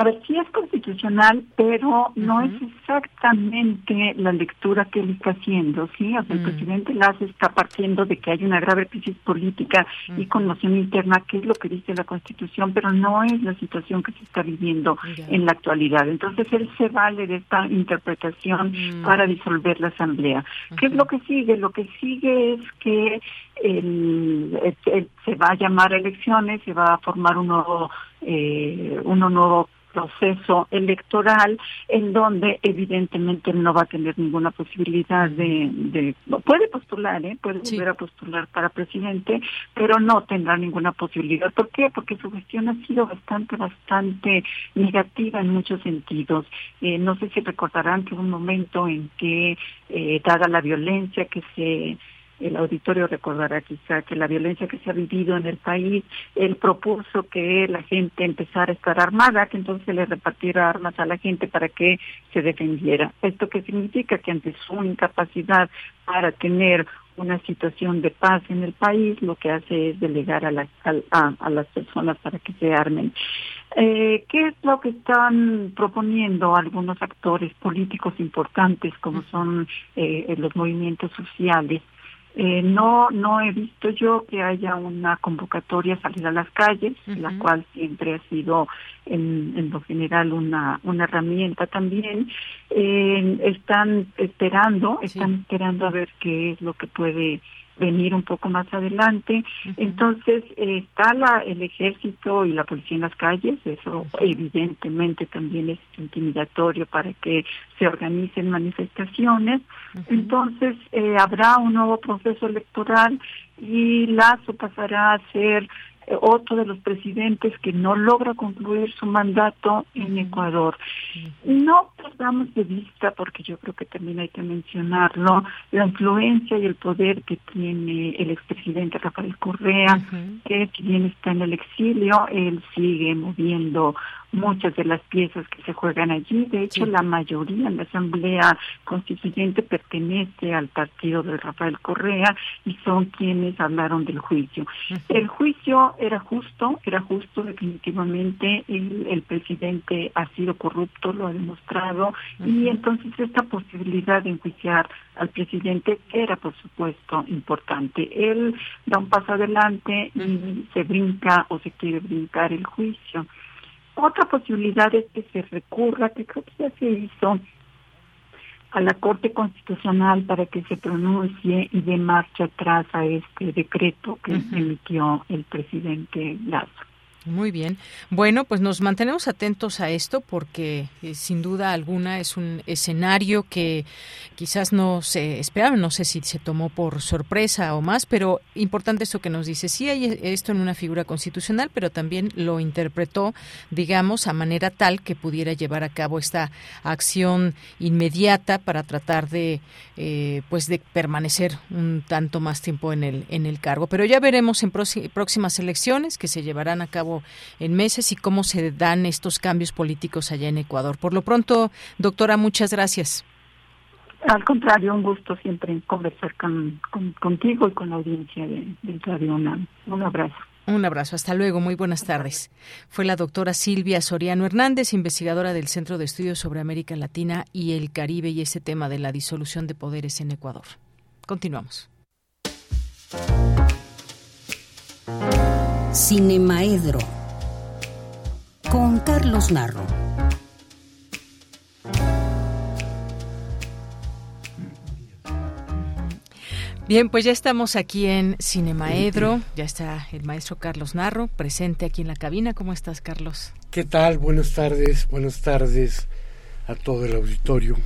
A ver, sí es constitucional, pero no es exactamente la lectura que él está haciendo, ¿sí? O sea, el presidente Lazo está partiendo de que hay una grave crisis política y conmoción interna, que es lo que dice la Constitución, pero no es la situación que se está viviendo en la actualidad. Entonces, él se vale de esta interpretación para disolver la Asamblea. ¿Qué es lo que sigue? Lo que sigue es que se va a llamar a elecciones, se va a formar un nuevo, eh, uno nuevo proceso electoral en donde evidentemente no va a tener ninguna posibilidad de, puede postular, ¿eh? puede volver a postular para presidente, pero no tendrá ninguna posibilidad. ¿Por qué? Porque su gestión ha sido bastante, bastante negativa en muchos sentidos. Eh, no sé si recordarán que hubo un momento en que, eh, dada la violencia que se el auditorio recordará quizá que la violencia que se ha vivido en el país, él propuso que la gente empezara a estar armada, que entonces se le repartiera armas a la gente para que se defendiera. ¿Esto qué significa? Que ante su incapacidad para tener una situación de paz en el país, lo que hace es delegar a, a, las personas para que se armen. Eh, ¿Qué es lo que están proponiendo algunos actores políticos importantes como son eh, los movimientos sociales? Eh, no, no he visto yo que haya una convocatoria a salir a las calles, la cual siempre ha sido en, en lo general una, una herramienta también. Eh, están esperando, están esperando a ver qué es lo que puede venir un poco más adelante. Entonces, está la, el ejército y la policía en las calles, eso evidentemente también es intimidatorio para que se organicen manifestaciones. Entonces, eh, habrá un nuevo proceso electoral y Lazo pasará a ser otro de los presidentes que no logra concluir su mandato en Ecuador. No perdamos de vista, porque yo creo que también hay que mencionarlo, la influencia y el poder que tiene el expresidente Rafael Correa, que si bien está en el exilio, él sigue moviendo muchas de las piezas que se juegan allí. De hecho, la mayoría en la Asamblea Constituyente pertenece al partido de Rafael Correa y son quienes hablaron del juicio. El juicio era justo, era justo definitivamente. El, el presidente ha sido corrupto, lo ha demostrado, y entonces esta posibilidad de enjuiciar al presidente era, por supuesto, importante. Él da un paso adelante y se brinca o se quiere brincar el juicio. Otra posibilidad es que se recurra, que creo que ya se hizo, a la Corte Constitucional para que se pronuncie y dé marcha atrás a este decreto que emitió el presidente Lazo. Muy bien. Bueno, pues nos mantenemos atentos a esto porque eh, sin duda alguna es un escenario que quizás no se esperaba, no sé si se tomó por sorpresa o más, pero importante esto que nos dice. Sí hay esto en una figura constitucional, pero también lo interpretó, digamos, a manera tal que pudiera llevar a cabo esta acción inmediata para tratar de, eh, pues, de permanecer un tanto más tiempo en el en el cargo. Pero ya veremos en próximas elecciones que se llevarán a cabo en meses y cómo se dan estos cambios políticos allá en Ecuador. Por lo pronto, doctora, muchas gracias. Al contrario, un gusto siempre conversar con, contigo y con la audiencia de, Radio UNAM. Un abrazo. Un abrazo, hasta luego, muy buenas tardes. Fue la doctora Silvia Soriano Hernández, investigadora del Centro de Estudios sobre América Latina y el Caribe y ese tema de la disolución de poderes en Ecuador. Continuamos. Cinemaedro con Carlos Narro. Bien, pues ya estamos aquí en Cinemaedro. Ya está el maestro Carlos Narro presente aquí en la cabina. ¿Cómo estás, Carlos? ¿Qué tal? Buenas tardes, buenas tardes a todo el auditorio.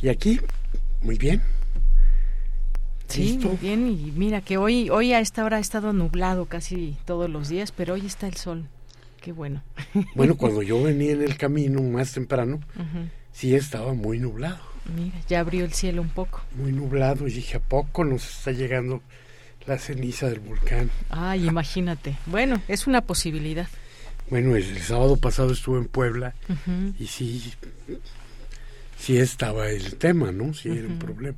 Y aquí, muy bien. Sí, muy bien. Y mira que hoy, hoy a esta hora ha estado nublado casi todos los días, pero hoy está el sol. Qué bueno. [laughs] Bueno, cuando yo venía en el camino más temprano, sí estaba muy nublado. Mira, ya abrió el cielo un poco. Muy nublado y dije, ¿a poco nos está llegando la ceniza del volcán? Ay, [laughs] imagínate. Bueno, es una posibilidad. Bueno, el, sábado pasado estuve en Puebla y sí, sí estaba el tema, ¿no? Sí era un problema.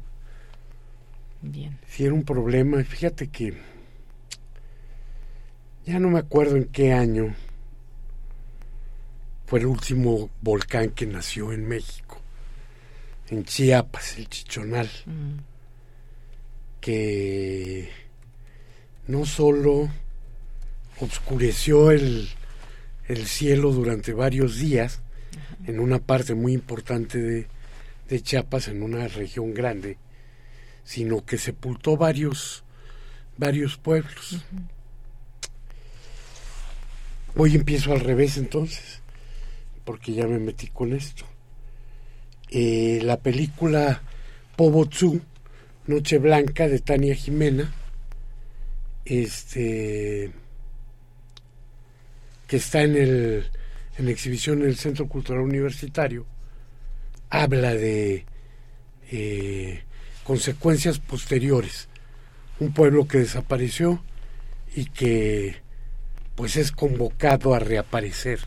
Bien. Sí era un problema. Fíjate que ya no me acuerdo en qué año fue el último volcán que nació en México en Chiapas, el Chichonal, mm. que no solo oscureció el, el, cielo durante varios días en una parte muy importante de, de, Chiapas, en una región grande, sino que sepultó varios, varios pueblos. Hoy empiezo al revés entonces, porque ya me metí con esto. Eh, la película Pobotsu, Noche Blanca de Tania Jimena, este que está en el en exhibición en el Centro Cultural Universitario, habla de eh, consecuencias posteriores. Un pueblo que desapareció y que pues es convocado a reaparecer,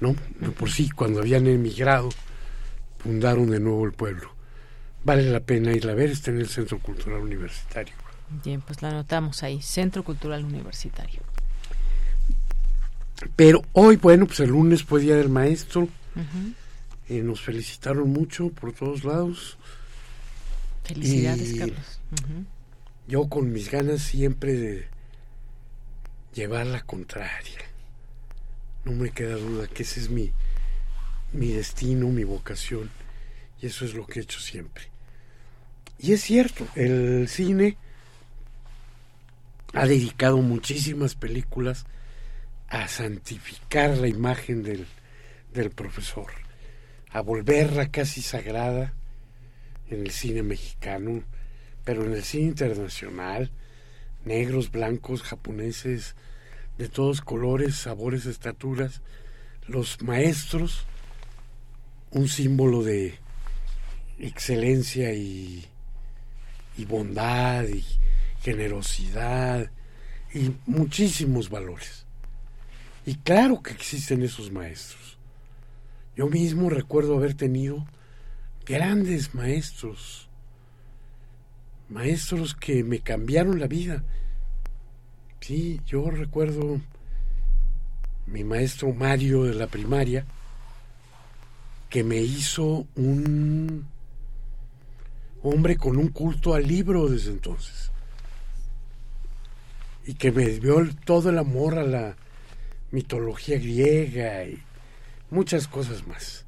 ¿no? Por sí, cuando habían emigrado fundaron de nuevo el pueblo. Vale la pena irla a ver, está en el Centro Cultural Universitario. Bien, pues la anotamos ahí, Centro Cultural Universitario. Pero hoy, bueno, pues el lunes fue Día del Maestro. Eh, nos felicitaron mucho por todos lados. Felicidades, Carlos. Yo con mis ganas siempre de llevar la contraria. No me queda duda que ese es mi, mi destino, mi vocación, y eso es lo que he hecho siempre. Y es cierto, el cine ha dedicado muchísimas películas a santificar la imagen del, del profesor, a volverla casi sagrada en el cine mexicano, pero en el cine internacional, negros, blancos, japoneses, de todos colores, sabores, estaturas, los maestros un símbolo de excelencia y, y bondad y generosidad y muchísimos valores. Y claro que existen esos maestros. Yo mismo recuerdo haber tenido grandes maestros, maestros que me cambiaron la vida. Sí, yo recuerdo mi maestro Mario de la primaria, que me hizo un hombre con un culto al libro desde entonces. Y que me dio todo el amor a la mitología griega y muchas cosas más.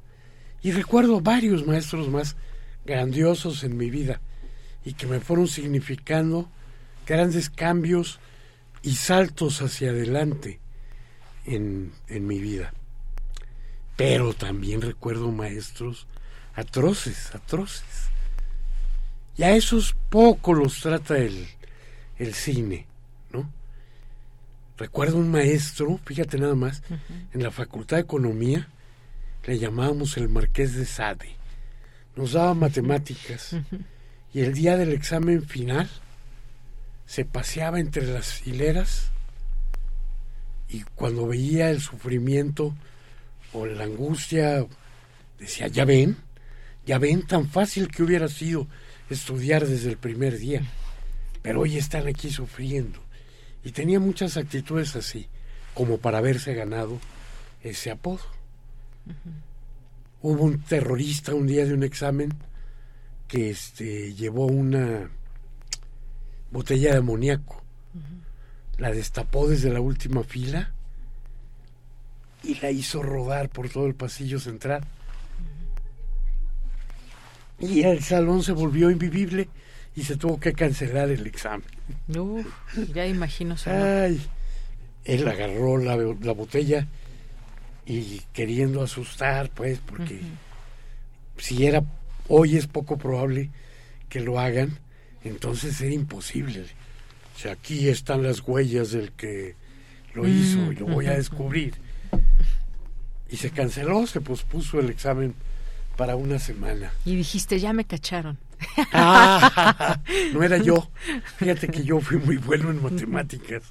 Y recuerdo varios maestros más grandiosos en mi vida y que me fueron significando grandes cambios y saltos hacia adelante en, en mi vida pero también recuerdo maestros atroces, atroces. Y a esos poco los trata el, el cine, ¿no? Recuerdo un maestro, fíjate nada más, en la Facultad de Economía le llamábamos el Marqués de Sade. Nos daba matemáticas y el día del examen final se paseaba entre las hileras y cuando veía el sufrimiento o la angustia, decía, ya ven, ya ven tan fácil que hubiera sido estudiar desde el primer día, pero hoy están aquí sufriendo. Y tenía muchas actitudes así, como para haberse ganado ese apodo. Hubo un terrorista un día de un examen que este, llevó una botella de amoníaco, la destapó desde la última fila y la hizo rodar por todo el pasillo central. Y el salón se volvió invivible y se tuvo que cancelar el examen. Uf, ya imagino. Ay, él agarró la, la, botella y queriendo asustar, pues, porque si era hoy es poco probable que lo hagan, entonces era imposible. O sea, aquí están las huellas del que lo hizo y lo voy a descubrir. Y se canceló, se pospuso el examen para una semana. Y dijiste, ya me cacharon. Ah, no era yo. [laughs] Fíjate que yo fui muy bueno en matemáticas.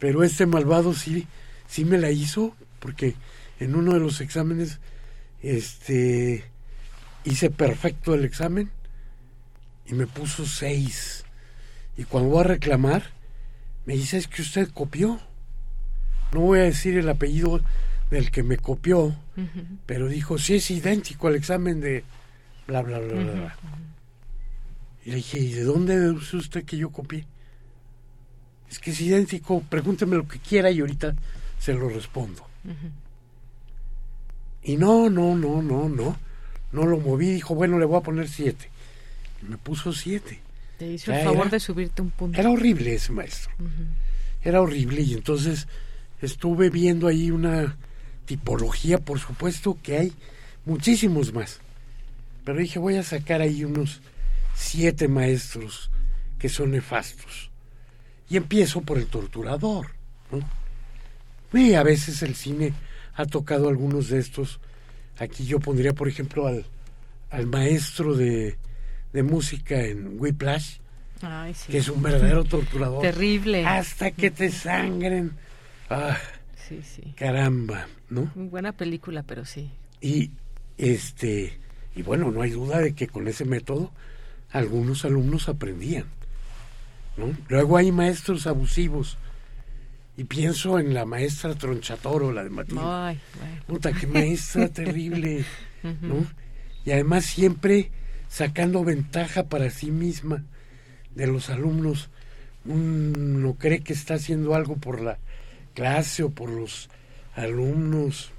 Pero este malvado sí, sí me la hizo, porque en uno de los exámenes, este, hice perfecto el examen y me puso seis. Y cuando voy a reclamar, me dice, es que usted copió. No voy a decir el apellido del que me copió, pero dijo, sí es idéntico al examen de bla, bla, bla, bla. Y le dije, ¿y de dónde deduce usted que yo copié? Es que es idéntico, pregúnteme lo que quiera y ahorita se lo respondo. Y no, no, no, no, no. No lo moví, dijo, bueno, le voy a poner siete. Y me puso siete. Te hizo el favor de subirte un punto. Era horrible ese maestro. Era horrible y entonces estuve viendo ahí una tipología, por supuesto que hay muchísimos más. Pero dije, voy a sacar ahí unos siete maestros que son nefastos. Y empiezo por el torturador. A veces el cine ha tocado algunos de estos. Aquí yo pondría, por ejemplo, al, al maestro de, de música en Whiplash, que es un verdadero [laughs] torturador. Terrible. Hasta que te sangren. Ah, sí, sí. Caramba, ¿no? Muy buena película, pero sí. Y este y bueno, no hay duda de que con ese método algunos alumnos aprendían. ¿no? Luego hay maestros abusivos. Y pienso en la maestra Tronchatoro, la de Matilde. Ay, Puta, qué maestra [laughs] terrible. ¿no? Y además siempre sacando ventaja para sí misma de los alumnos. Uno cree que está haciendo algo por la clase o por los alumnos.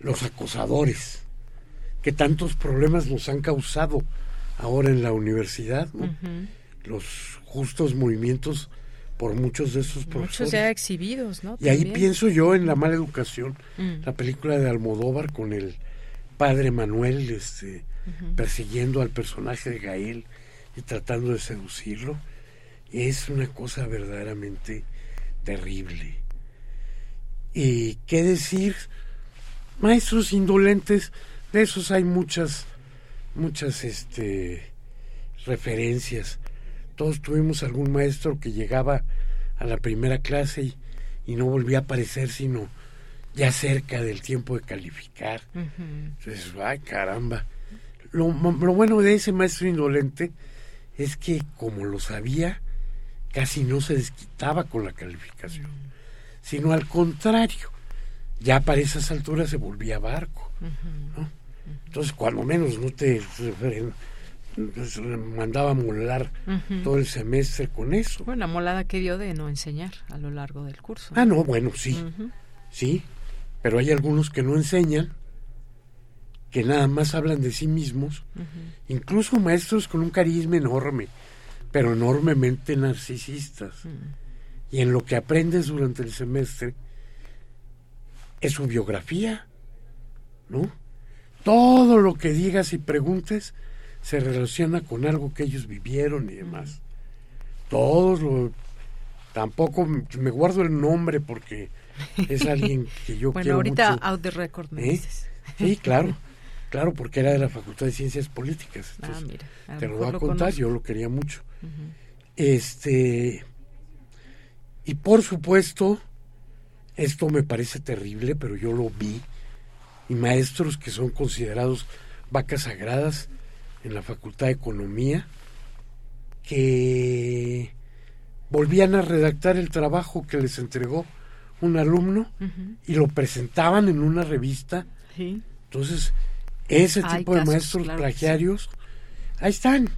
Los acosadores, que tantos problemas nos han causado ahora en la universidad, los justos movimientos por muchos de esos profesores. Muchos ya exhibidos, ¿no? Y ahí pienso yo en La mala educación, la película de Almodóvar con el padre Manuel este, persiguiendo al personaje de Gael y tratando de seducirlo. Es una cosa verdaderamente terrible. ¿Y qué decir? Maestros indolentes, de esos hay muchas, muchas este, referencias. Todos tuvimos algún maestro que llegaba a la primera clase y, y no volvía a aparecer sino ya cerca del tiempo de calificar. Entonces, ay caramba. Lo, lo, bueno de ese maestro indolente es que como lo sabía, casi no se desquitaba con la calificación, sino al contrario, ya para esas alturas se volvía barco. ¿no? Entonces, cuando menos no te pues, mandaba molar todo el semestre con eso. Bueno, la molada que dio de no enseñar a lo largo del curso. Ah, no, bueno, sí, sí, pero hay algunos que no enseñan, que nada más hablan de sí mismos, incluso maestros con un carisma enorme, pero enormemente narcisistas. Y en lo que aprendes durante el semestre es su biografía, ¿no? Todo lo que digas y preguntes se relaciona con algo que ellos vivieron y demás. Todos lo... Tampoco me guardo el nombre porque es [laughs] alguien que yo bueno, quiero ahorita mucho. out the record me ¿Eh? dices. Sí, claro. [laughs] Claro, porque era de la Facultad de Ciencias Políticas. Ah, mira, a te lo voy a contar, conozco. yo lo quería mucho. Este. Y por supuesto, esto me parece terrible, pero yo lo vi. Y maestros que son considerados vacas sagradas en la Facultad de Economía, que volvían a redactar el trabajo que les entregó un alumno y lo presentaban en una revista. Sí. Entonces, ese Hay tipo de maestros claro que sí. plagiarios, ahí están.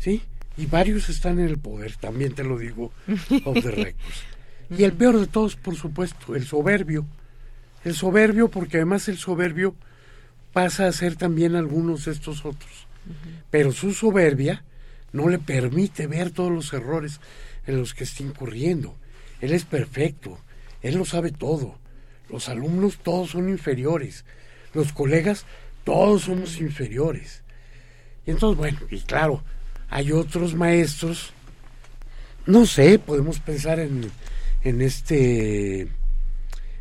¿sí? Y varios están en el poder, también te lo digo, [laughs] off the records. Y el peor de todos, por supuesto, el soberbio. El soberbio, porque además el soberbio pasa a ser también algunos de estos otros. Pero su soberbia no le permite ver todos los errores en los que está incurriendo. Él es perfecto, él lo sabe todo. Los alumnos todos son inferiores, los colegas todos somos inferiores. Y entonces, bueno, y claro, hay otros maestros, no sé, podemos pensar en, en este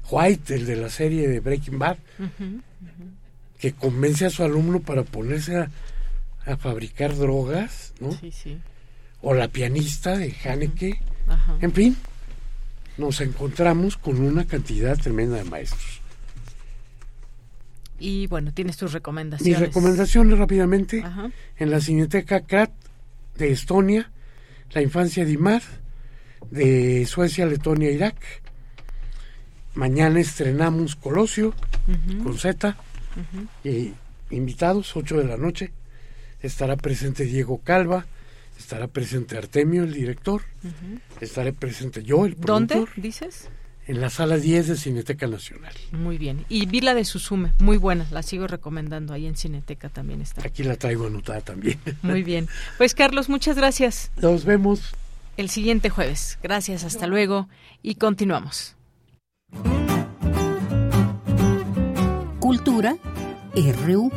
White, el de la serie de Breaking Bad, que convence a su alumno para ponerse a, a fabricar drogas, ¿no? Sí, sí. O la pianista de Haneke. En fin, nos encontramos con una cantidad tremenda de maestros. Y bueno, tienes tus recomendaciones. Mis recomendaciones rápidamente. En la Cineteca Krat de Estonia, La infancia de Imar, de Suecia, Letonia, Irak. Mañana estrenamos Colosio con Z. Y invitados, 8 de la noche. Estará presente Diego Calva, estará presente Artemio, el director, estaré presente yo, el productor. ¿Dónde dices? En la sala 10 de Cineteca Nacional. Muy bien. Y vi la de Susume, muy buena, la sigo recomendando, ahí en Cineteca también está. Aquí la traigo anotada también. Muy bien. Pues Carlos, muchas gracias. Nos vemos. El siguiente jueves. Gracias, hasta luego y continuamos. Cultura RU.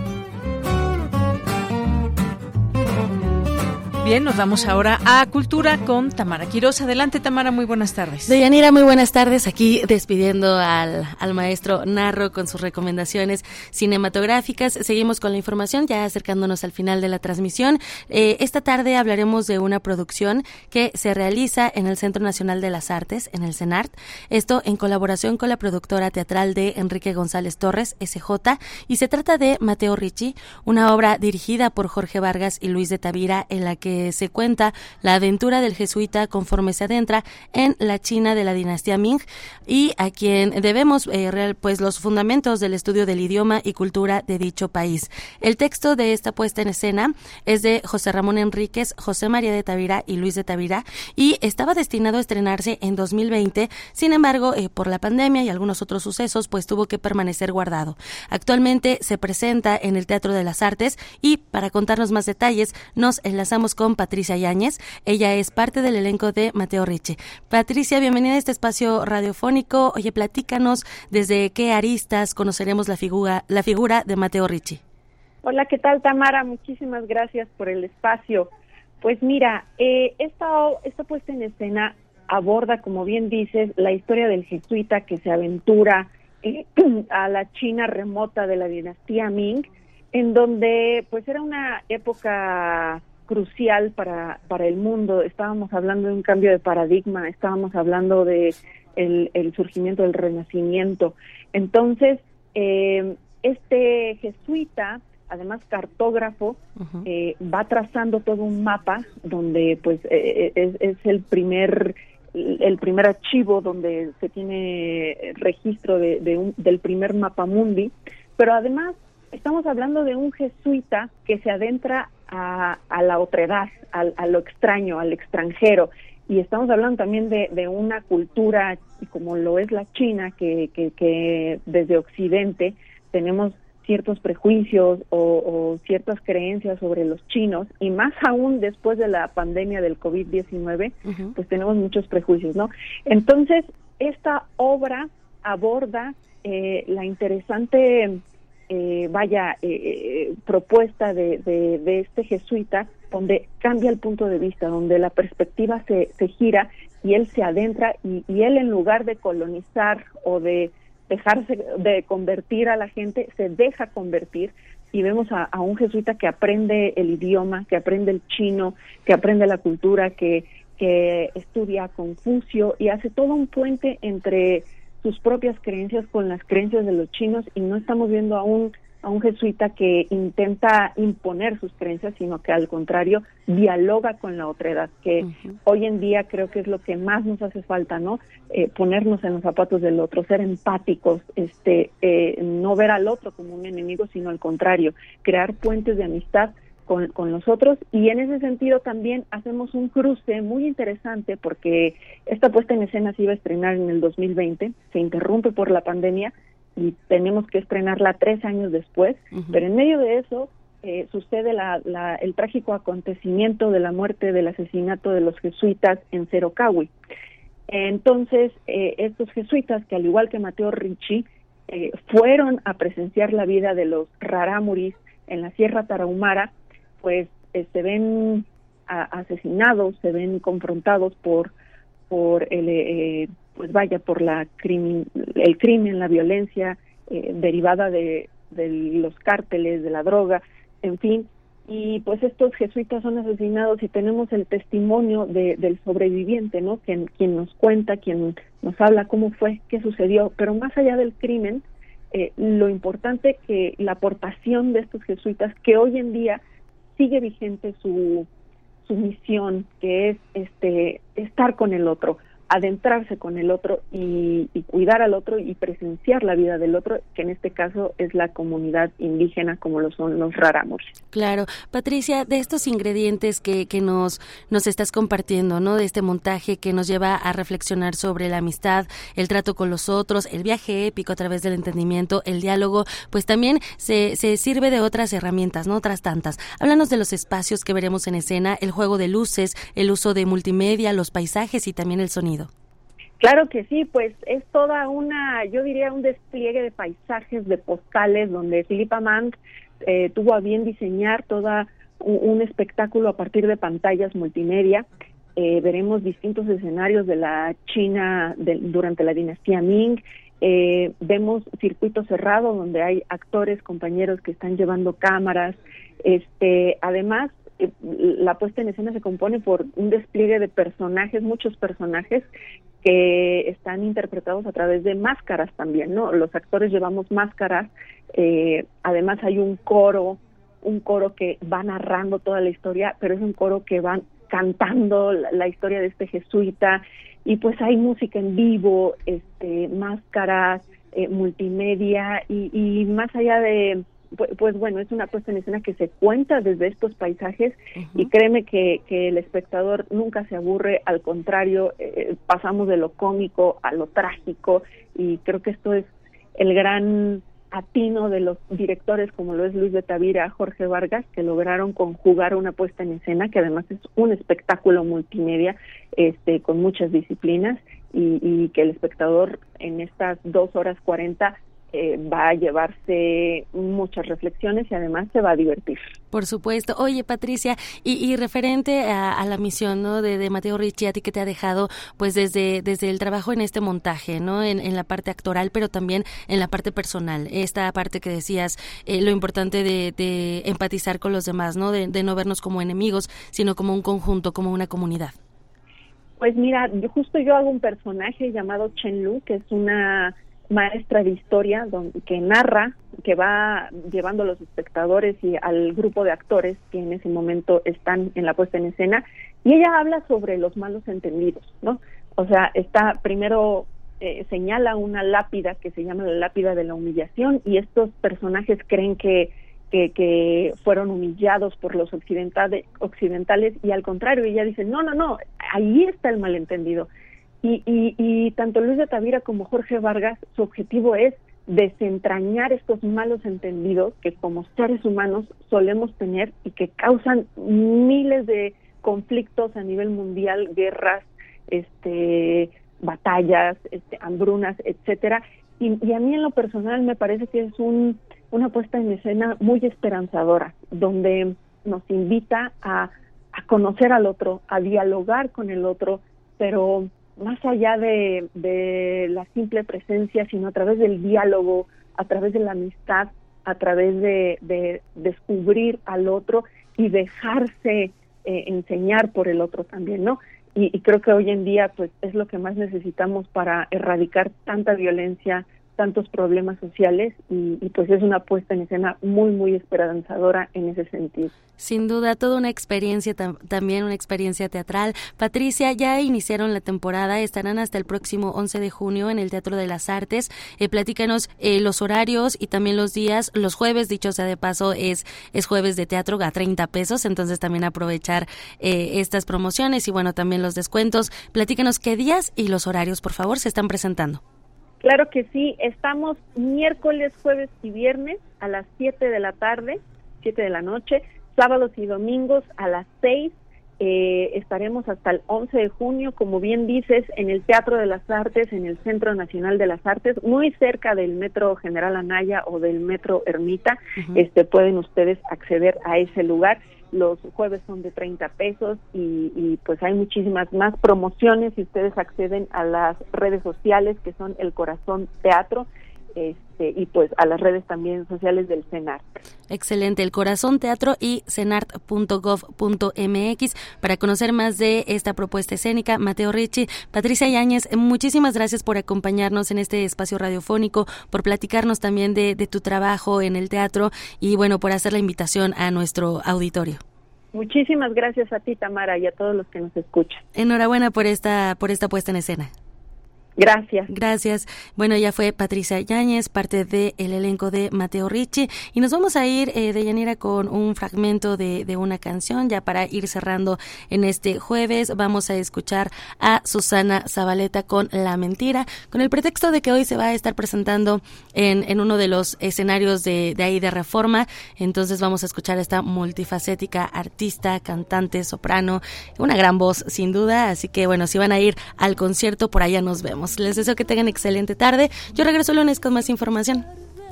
Bien, nos vamos ahora a Cultura con Tamara Quiroz. Adelante, Tamara, muy buenas tardes. Deyanira, muy buenas tardes. Aquí despidiendo al, al maestro Narro con sus recomendaciones cinematográficas. Seguimos con la información, ya acercándonos al final de la transmisión. Eh, esta tarde hablaremos de una producción que se realiza en el Centro Nacional de las Artes, en el CENART. Esto en colaboración con la productora teatral de Enrique González Torres, SJ. Y se trata de Mateo Ricci, una obra dirigida por Jorge Vargas y Luis de Tavira, en la que se cuenta la aventura del jesuita conforme se adentra en la China de la dinastía Ming y a quien debemos eh, pues los fundamentos del estudio del idioma y cultura de dicho país. El texto de esta puesta en escena es de José Ramón Enríquez, José María de Tavira y Luis de Tavira y estaba destinado a estrenarse en 2020. Sin embargo, eh, por la pandemia y algunos otros sucesos, pues tuvo que permanecer guardado. Actualmente se presenta en el Teatro de las Artes y para contarnos más detalles nos enlazamos con Patricia Yáñez. Ella es parte del elenco de Mateo Riche. Patricia, bienvenida a este espacio radiofónico. Oye, platícanos desde qué aristas conoceremos la figura, la figura de Mateo Ricci. Hola, ¿qué tal Tamara? Muchísimas gracias por el espacio. Pues mira, eh, esta, esta puesta en escena aborda, como bien dices, la historia del jesuita que se aventura eh, [clears throat] a la China remota de la dinastía Ming, en donde pues era una época crucial para, para el mundo. Estábamos hablando de un cambio de paradigma, estábamos hablando de el, surgimiento del renacimiento. Entonces, eh, este jesuita, además cartógrafo, eh, va trazando todo un mapa donde pues eh, es, es, el primer el primer archivo donde se tiene registro de, de un, del primer mapa mundi, pero además estamos hablando de un jesuita que se adentra a, a la otredad, a, a, lo extraño, al extranjero. Y estamos hablando también de, de una cultura como lo es la China, que, que, que desde Occidente tenemos ciertos prejuicios o, o, ciertas creencias sobre los chinos y más aún después de la pandemia del COVID-19, pues tenemos muchos prejuicios, ¿no? Entonces, esta obra aborda eh, la interesante eh, vaya eh, eh, propuesta de, de, este jesuita donde cambia el punto de vista, donde la perspectiva se, gira y él se adentra y, él en lugar de colonizar o de dejarse de convertir a la gente, se deja convertir. Y vemos a, a un jesuita que aprende el idioma, que aprende el chino, que aprende la cultura, que, que estudia Confucio y hace todo un puente entre sus propias creencias con las creencias de los chinos y no estamos viendo a un a un jesuita que intenta imponer sus creencias, sino que al contrario dialoga con la otra edad, que hoy en día creo que es lo que más nos hace falta, ¿no? Eh, ponernos en los zapatos del otro, ser empáticos, este, eh, no ver al otro como un enemigo, sino al contrario, crear puentes de amistad con, con los otros y en ese sentido también hacemos un cruce muy interesante porque esta puesta en escena se iba a estrenar en el 2020, se interrumpe por la pandemia y tenemos que estrenarla tres años después, pero en medio de eso eh, sucede la, la, el trágico acontecimiento de la muerte del asesinato de los jesuitas en Cerocahui. Entonces, eh, estos jesuitas, que al igual que Mateo Ricci, eh, fueron a presenciar la vida de los rarámuris en la Sierra Tarahumara, pues eh, se ven asesinados, se ven confrontados por por el eh, pues vaya por la crimen, el crimen, la violencia eh, derivada de, de los cárteles, de la droga, en fin, y pues estos jesuitas son asesinados y tenemos el testimonio de, del sobreviviente, ¿no? Quien, quien nos cuenta, quien nos habla cómo fue, qué sucedió, pero más allá del crimen, eh, lo importante que la aportación de estos jesuitas, que hoy en día sigue vigente su, su misión, que es este estar con el otro, adentrarse con el otro y, y, cuidar al otro y presenciar la vida del otro, que en este caso es la comunidad indígena como lo son los raramos. Claro. Patricia, de estos ingredientes que, que nos, nos estás compartiendo, ¿no? De este montaje que nos lleva a reflexionar sobre la amistad, el trato con los otros, el viaje épico a través del entendimiento, el diálogo, pues también se, se sirve de otras herramientas, ¿no? Otras tantas. Háblanos de los espacios que veremos en escena, el juego de luces, el uso de multimedia, los paisajes y también el sonido. Claro que sí, pues es toda una, yo diría, un despliegue de paisajes, de postales, donde Philippa Mann eh, tuvo a bien diseñar toda un, espectáculo a partir de pantallas multimedia. Eh, veremos distintos escenarios de la China durante la dinastía Ming. Eh, vemos circuito cerrado donde hay actores, compañeros que están llevando cámaras. Este, además, eh, la puesta en escena se compone por un despliegue de personajes, muchos personajes que están interpretados a través de máscaras también, ¿no? Los actores llevamos máscaras, eh, además hay un coro, un coro que va narrando toda la historia, pero es un coro que va cantando la, historia de este jesuita y pues hay música en vivo, este, máscaras, eh, multimedia y, y más allá de pues, pues, bueno, es una puesta en escena que se cuenta desde estos paisajes uh -huh. y créeme que, que, el espectador nunca se aburre, al contrario, eh, pasamos de lo cómico a lo trágico y creo que esto es el gran atino de los directores como lo es Luis de Tavira, Jorge Vargas, que lograron conjugar una puesta en escena que además es un espectáculo multimedia este, con muchas disciplinas y, y que el espectador en estas dos horas cuarenta eh, va a llevarse muchas reflexiones y además se va a divertir. Por supuesto. Oye, Patricia, y, y referente a, a, la misión ¿no? de, de Mateo Ricciati que te ha dejado pues desde, desde el trabajo en este montaje, ¿no? En, en, la parte actoral, pero también en la parte personal. Esta parte que decías, eh, lo importante de, de, empatizar con los demás, ¿no? De, de no vernos como enemigos, sino como un conjunto, como una comunidad. Pues mira, yo, justo yo hago un personaje llamado Chen Lu, que es una maestra de historia donde, que narra, que va llevando a los espectadores y al grupo de actores que en ese momento están en la puesta en escena, y ella habla sobre los malos entendidos, ¿no? O sea, está primero eh, señala una lápida que se llama la lápida de la humillación y estos personajes creen que que, que fueron humillados por los occidentales, occidentales y al contrario, ella dice, no, no, no, ahí está el malentendido y, y, y tanto Luis de Tavira como Jorge Vargas, su objetivo es desentrañar estos malos entendidos que como seres humanos solemos tener y que causan miles de conflictos a nivel mundial, guerras, este, batallas, este, hambrunas, etcétera. Y, y, a mí en lo personal me parece que es un, una puesta en escena muy esperanzadora, donde nos invita a, a conocer al otro, a dialogar con el otro, pero más allá de, de, la simple presencia, sino a través del diálogo, a través de la amistad, a través de, de descubrir al otro y dejarse eh, enseñar por el otro también, ¿no? Y, y, creo que hoy en día, pues, es lo que más necesitamos para erradicar tanta violencia, tantos problemas sociales y, pues es una puesta en escena muy, muy esperanzadora en ese sentido. Sin duda, toda una experiencia, también una experiencia teatral. Patricia, ya iniciaron la temporada, estarán hasta el próximo 11 de junio en el Teatro de las Artes. Eh, platícanos eh, los horarios y también los días. Los jueves, dicho sea de paso, es, es jueves de teatro a 30 pesos, entonces también aprovechar eh, estas promociones y bueno, también los descuentos. Platícanos qué días y los horarios, por favor, se están presentando. Claro que sí, estamos miércoles, jueves y viernes a las 7 de la tarde, 7 de la noche, sábados y domingos a las 6. Eh, estaremos hasta el 11 de junio, como bien dices, en el Teatro de las Artes, en el Centro Nacional de las Artes, muy cerca del Metro General Anaya o del Metro Ermita. Este pueden ustedes acceder a ese lugar los jueves son de 30 pesos y, pues hay muchísimas más promociones. Si ustedes acceden a las redes sociales que son el Corazón Teatro este, y pues a las redes también sociales del CENART. Excelente, el Corazón Teatro y cenart.gov.mx para conocer más de esta propuesta escénica. Mateo Ricci, Patricia Yáñez, muchísimas gracias por acompañarnos en este espacio radiofónico, por platicarnos también de, de tu trabajo en el teatro y bueno, por hacer la invitación a nuestro auditorio. Muchísimas gracias a ti, Tamara, y a todos los que nos escuchan. Enhorabuena por esta, por esta puesta en escena. Gracias. Gracias. Bueno, ya fue Patricia Yáñez, parte del elenco de Mateo Ricci. Y nos vamos a ir, eh, de Yanira, con un fragmento de, de, una canción, ya para ir cerrando en este jueves. Vamos a escuchar a Susana Zabaleta con La Mentira, con el pretexto de que hoy se va a estar presentando en, en uno de los escenarios de, de ahí de Reforma. Entonces vamos a escuchar a esta multifacética artista, cantante, soprano, una gran voz, sin duda. Así que, bueno, si van a ir al concierto, por allá nos vemos. Les deseo que tengan excelente tarde. Yo regreso el lunes con más información.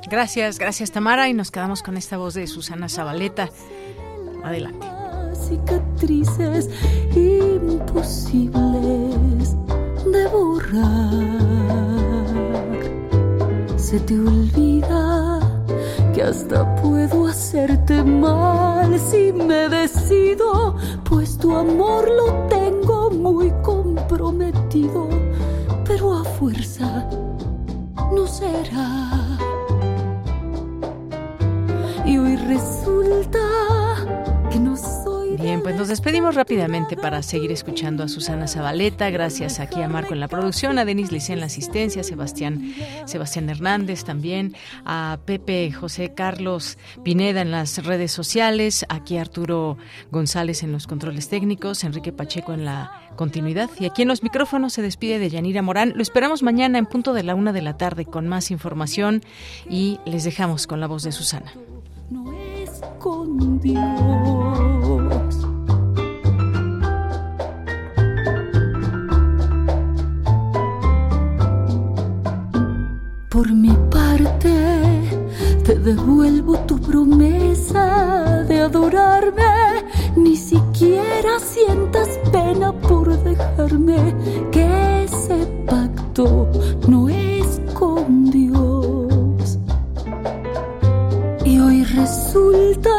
Gracias, gracias Tamara y nos quedamos con esta voz de Susana Zabaleta. Adelante. Cicatrices imposibles de borrar. Se te olvida que hasta puedo hacerte mal si me decido, pues tu amor lo tengo muy comprometido pero a fuerza no será. Y hoy resulta que no soy. Bien, pues nos despedimos rápidamente para seguir escuchando a Susana Zabaleta. Gracias aquí a Marco en la producción, a Denis Licea en la asistencia, a Sebastián, Sebastián Hernández también, a Pepe José Carlos Pineda en las redes sociales, aquí Arturo González en los controles técnicos, Enrique Pacheco en la continuidad. Y aquí en los micrófonos se despide de Yanira Morán. Lo esperamos mañana en punto de la una de la tarde con más información y les dejamos con la voz de Susana. No es. Por mi parte, te devuelvo tu promesa de adorarme. Ni siquiera sientas pena por dejarme que ese pacto no es con Dios. Y hoy resulta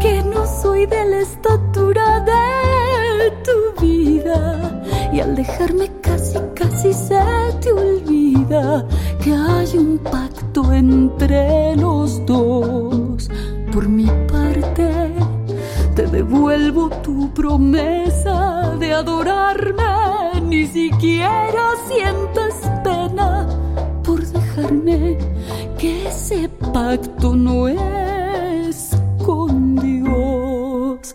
que no soy de la estatura de tu vida. Y al dejarme casi, casi se te olvida que hay un pacto entre los dos. Por mi parte, te devuelvo tu promesa de adorarme. Ni siquiera sientes pena por dejarme que ese pacto no es con Dios.